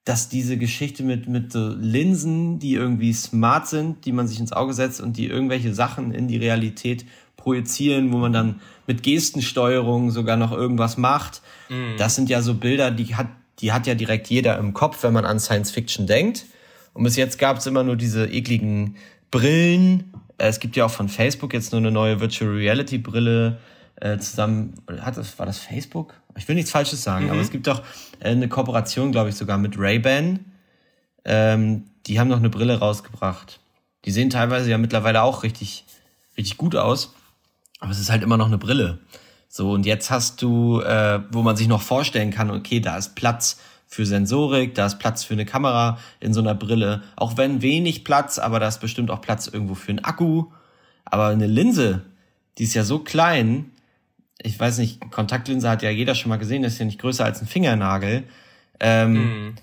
dass diese Geschichte mit mit so Linsen, die irgendwie smart sind, die man sich ins Auge setzt und die irgendwelche Sachen in die Realität projizieren, wo man dann mit Gestensteuerung sogar noch irgendwas macht. Mm. Das sind ja so Bilder, die hat die hat ja direkt jeder im Kopf, wenn man an Science Fiction denkt. Und bis jetzt gab es immer nur diese ekligen Brillen. Es gibt ja auch von Facebook jetzt nur eine neue Virtual Reality Brille äh, zusammen. Hat das war das Facebook? Ich will nichts Falsches sagen, mhm. aber es gibt doch äh, eine Kooperation, glaube ich, sogar mit Ray-Ban. Ähm, die haben noch eine Brille rausgebracht. Die sehen teilweise ja mittlerweile auch richtig, richtig gut aus. Aber es ist halt immer noch eine Brille. So, und jetzt hast du, äh, wo man sich noch vorstellen kann, okay, da ist Platz für Sensorik, da ist Platz für eine Kamera in so einer Brille. Auch wenn wenig Platz, aber da ist bestimmt auch Platz irgendwo für einen Akku. Aber eine Linse, die ist ja so klein, ich weiß nicht, Kontaktlinse hat ja jeder schon mal gesehen, das ist ja nicht größer als ein Fingernagel. Ähm, mm.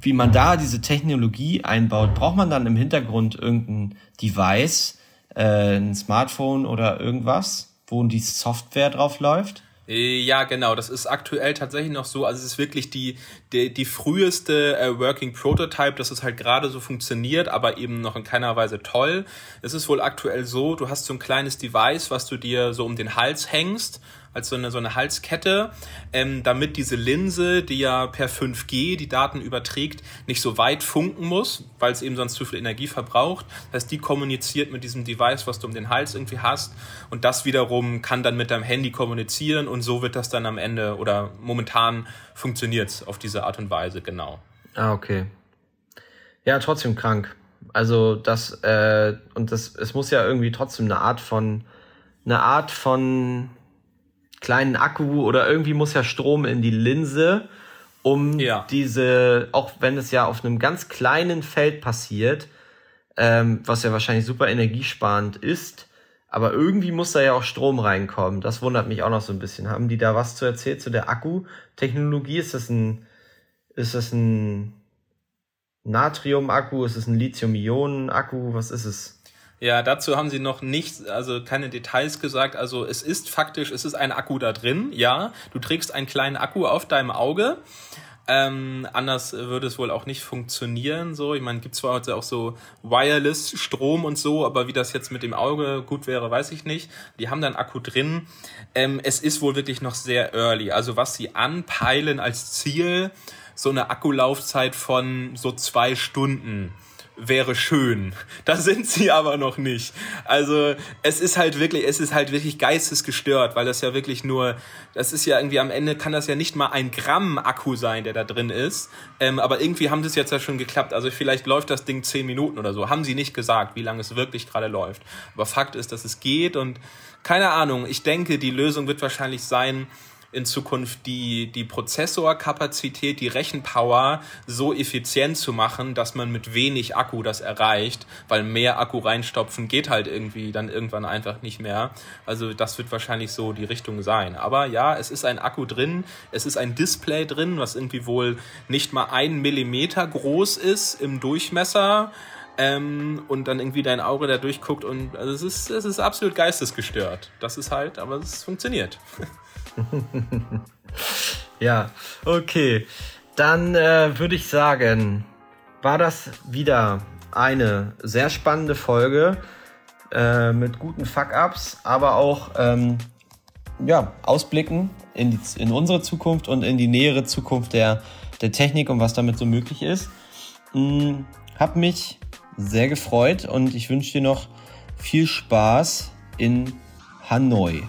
Wie man da diese Technologie einbaut, braucht man dann im Hintergrund irgendein Device, äh, ein Smartphone oder irgendwas, wo die Software drauf läuft? Äh, ja, genau. Das ist aktuell tatsächlich noch so. Also es ist wirklich die, die, die früheste äh, Working Prototype, dass es halt gerade so funktioniert, aber eben noch in keiner Weise toll. Es ist wohl aktuell so, du hast so ein kleines Device, was du dir so um den Hals hängst. Als so eine, so eine Halskette, ähm, damit diese Linse, die ja per 5G die Daten überträgt, nicht so weit funken muss, weil es eben sonst zu viel Energie verbraucht. Das heißt, die kommuniziert mit diesem Device, was du um den Hals irgendwie hast und das wiederum kann dann mit deinem Handy kommunizieren und so wird das dann am Ende oder momentan funktioniert auf diese Art und Weise, genau. Ah, okay. Ja, trotzdem krank. Also das, äh, und das, es muss ja irgendwie trotzdem eine Art von, eine Art von kleinen Akku oder irgendwie muss ja Strom in die Linse, um ja. diese, auch wenn es ja auf einem ganz kleinen Feld passiert, ähm, was ja wahrscheinlich super energiesparend ist, aber irgendwie muss da ja auch Strom reinkommen. Das wundert mich auch noch so ein bisschen. Haben die da was zu erzählen zu der Akkutechnologie? Ist das ein, ist das ein Natrium-Akku? Ist es ein Lithium-Ionen-Akku? Was ist es? Ja, dazu haben sie noch nicht, also keine Details gesagt. Also es ist faktisch, es ist ein Akku da drin, ja. Du trägst einen kleinen Akku auf deinem Auge. Ähm, anders würde es wohl auch nicht funktionieren. So, ich meine, gibt zwar heute auch so Wireless-Strom und so, aber wie das jetzt mit dem Auge gut wäre, weiß ich nicht. Die haben dann Akku drin. Ähm, es ist wohl wirklich noch sehr early. Also was sie anpeilen als Ziel, so eine Akkulaufzeit von so zwei Stunden wäre schön. Da sind sie aber noch nicht. Also es ist halt wirklich, es ist halt wirklich geistesgestört, weil das ja wirklich nur, das ist ja irgendwie am Ende kann das ja nicht mal ein Gramm Akku sein, der da drin ist. Ähm, aber irgendwie haben das jetzt ja schon geklappt. Also vielleicht läuft das Ding zehn Minuten oder so. Haben sie nicht gesagt, wie lange es wirklich gerade läuft. Aber Fakt ist, dass es geht und keine Ahnung. Ich denke, die Lösung wird wahrscheinlich sein, in Zukunft die, die Prozessorkapazität, die Rechenpower so effizient zu machen, dass man mit wenig Akku das erreicht, weil mehr Akku reinstopfen geht halt irgendwie dann irgendwann einfach nicht mehr. Also das wird wahrscheinlich so die Richtung sein. Aber ja, es ist ein Akku drin, es ist ein Display drin, was irgendwie wohl nicht mal ein Millimeter groß ist im Durchmesser. Ähm, und dann irgendwie dein Auge da durchguckt und also es ist, es ist absolut geistesgestört. Das ist halt, aber es funktioniert. ja, okay. Dann äh, würde ich sagen, war das wieder eine sehr spannende Folge äh, mit guten Fuck-Ups, aber auch ähm, ja, Ausblicken in, die, in unsere Zukunft und in die nähere Zukunft der, der Technik und was damit so möglich ist. Hm, hab mich sehr gefreut und ich wünsche dir noch viel Spaß in Hanoi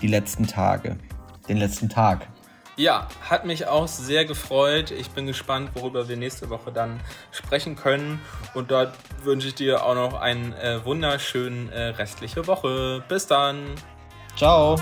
die letzten Tage den letzten Tag. Ja, hat mich auch sehr gefreut. Ich bin gespannt, worüber wir nächste Woche dann sprechen können. Und dort wünsche ich dir auch noch eine äh, wunderschöne äh, restliche Woche. Bis dann. Ciao.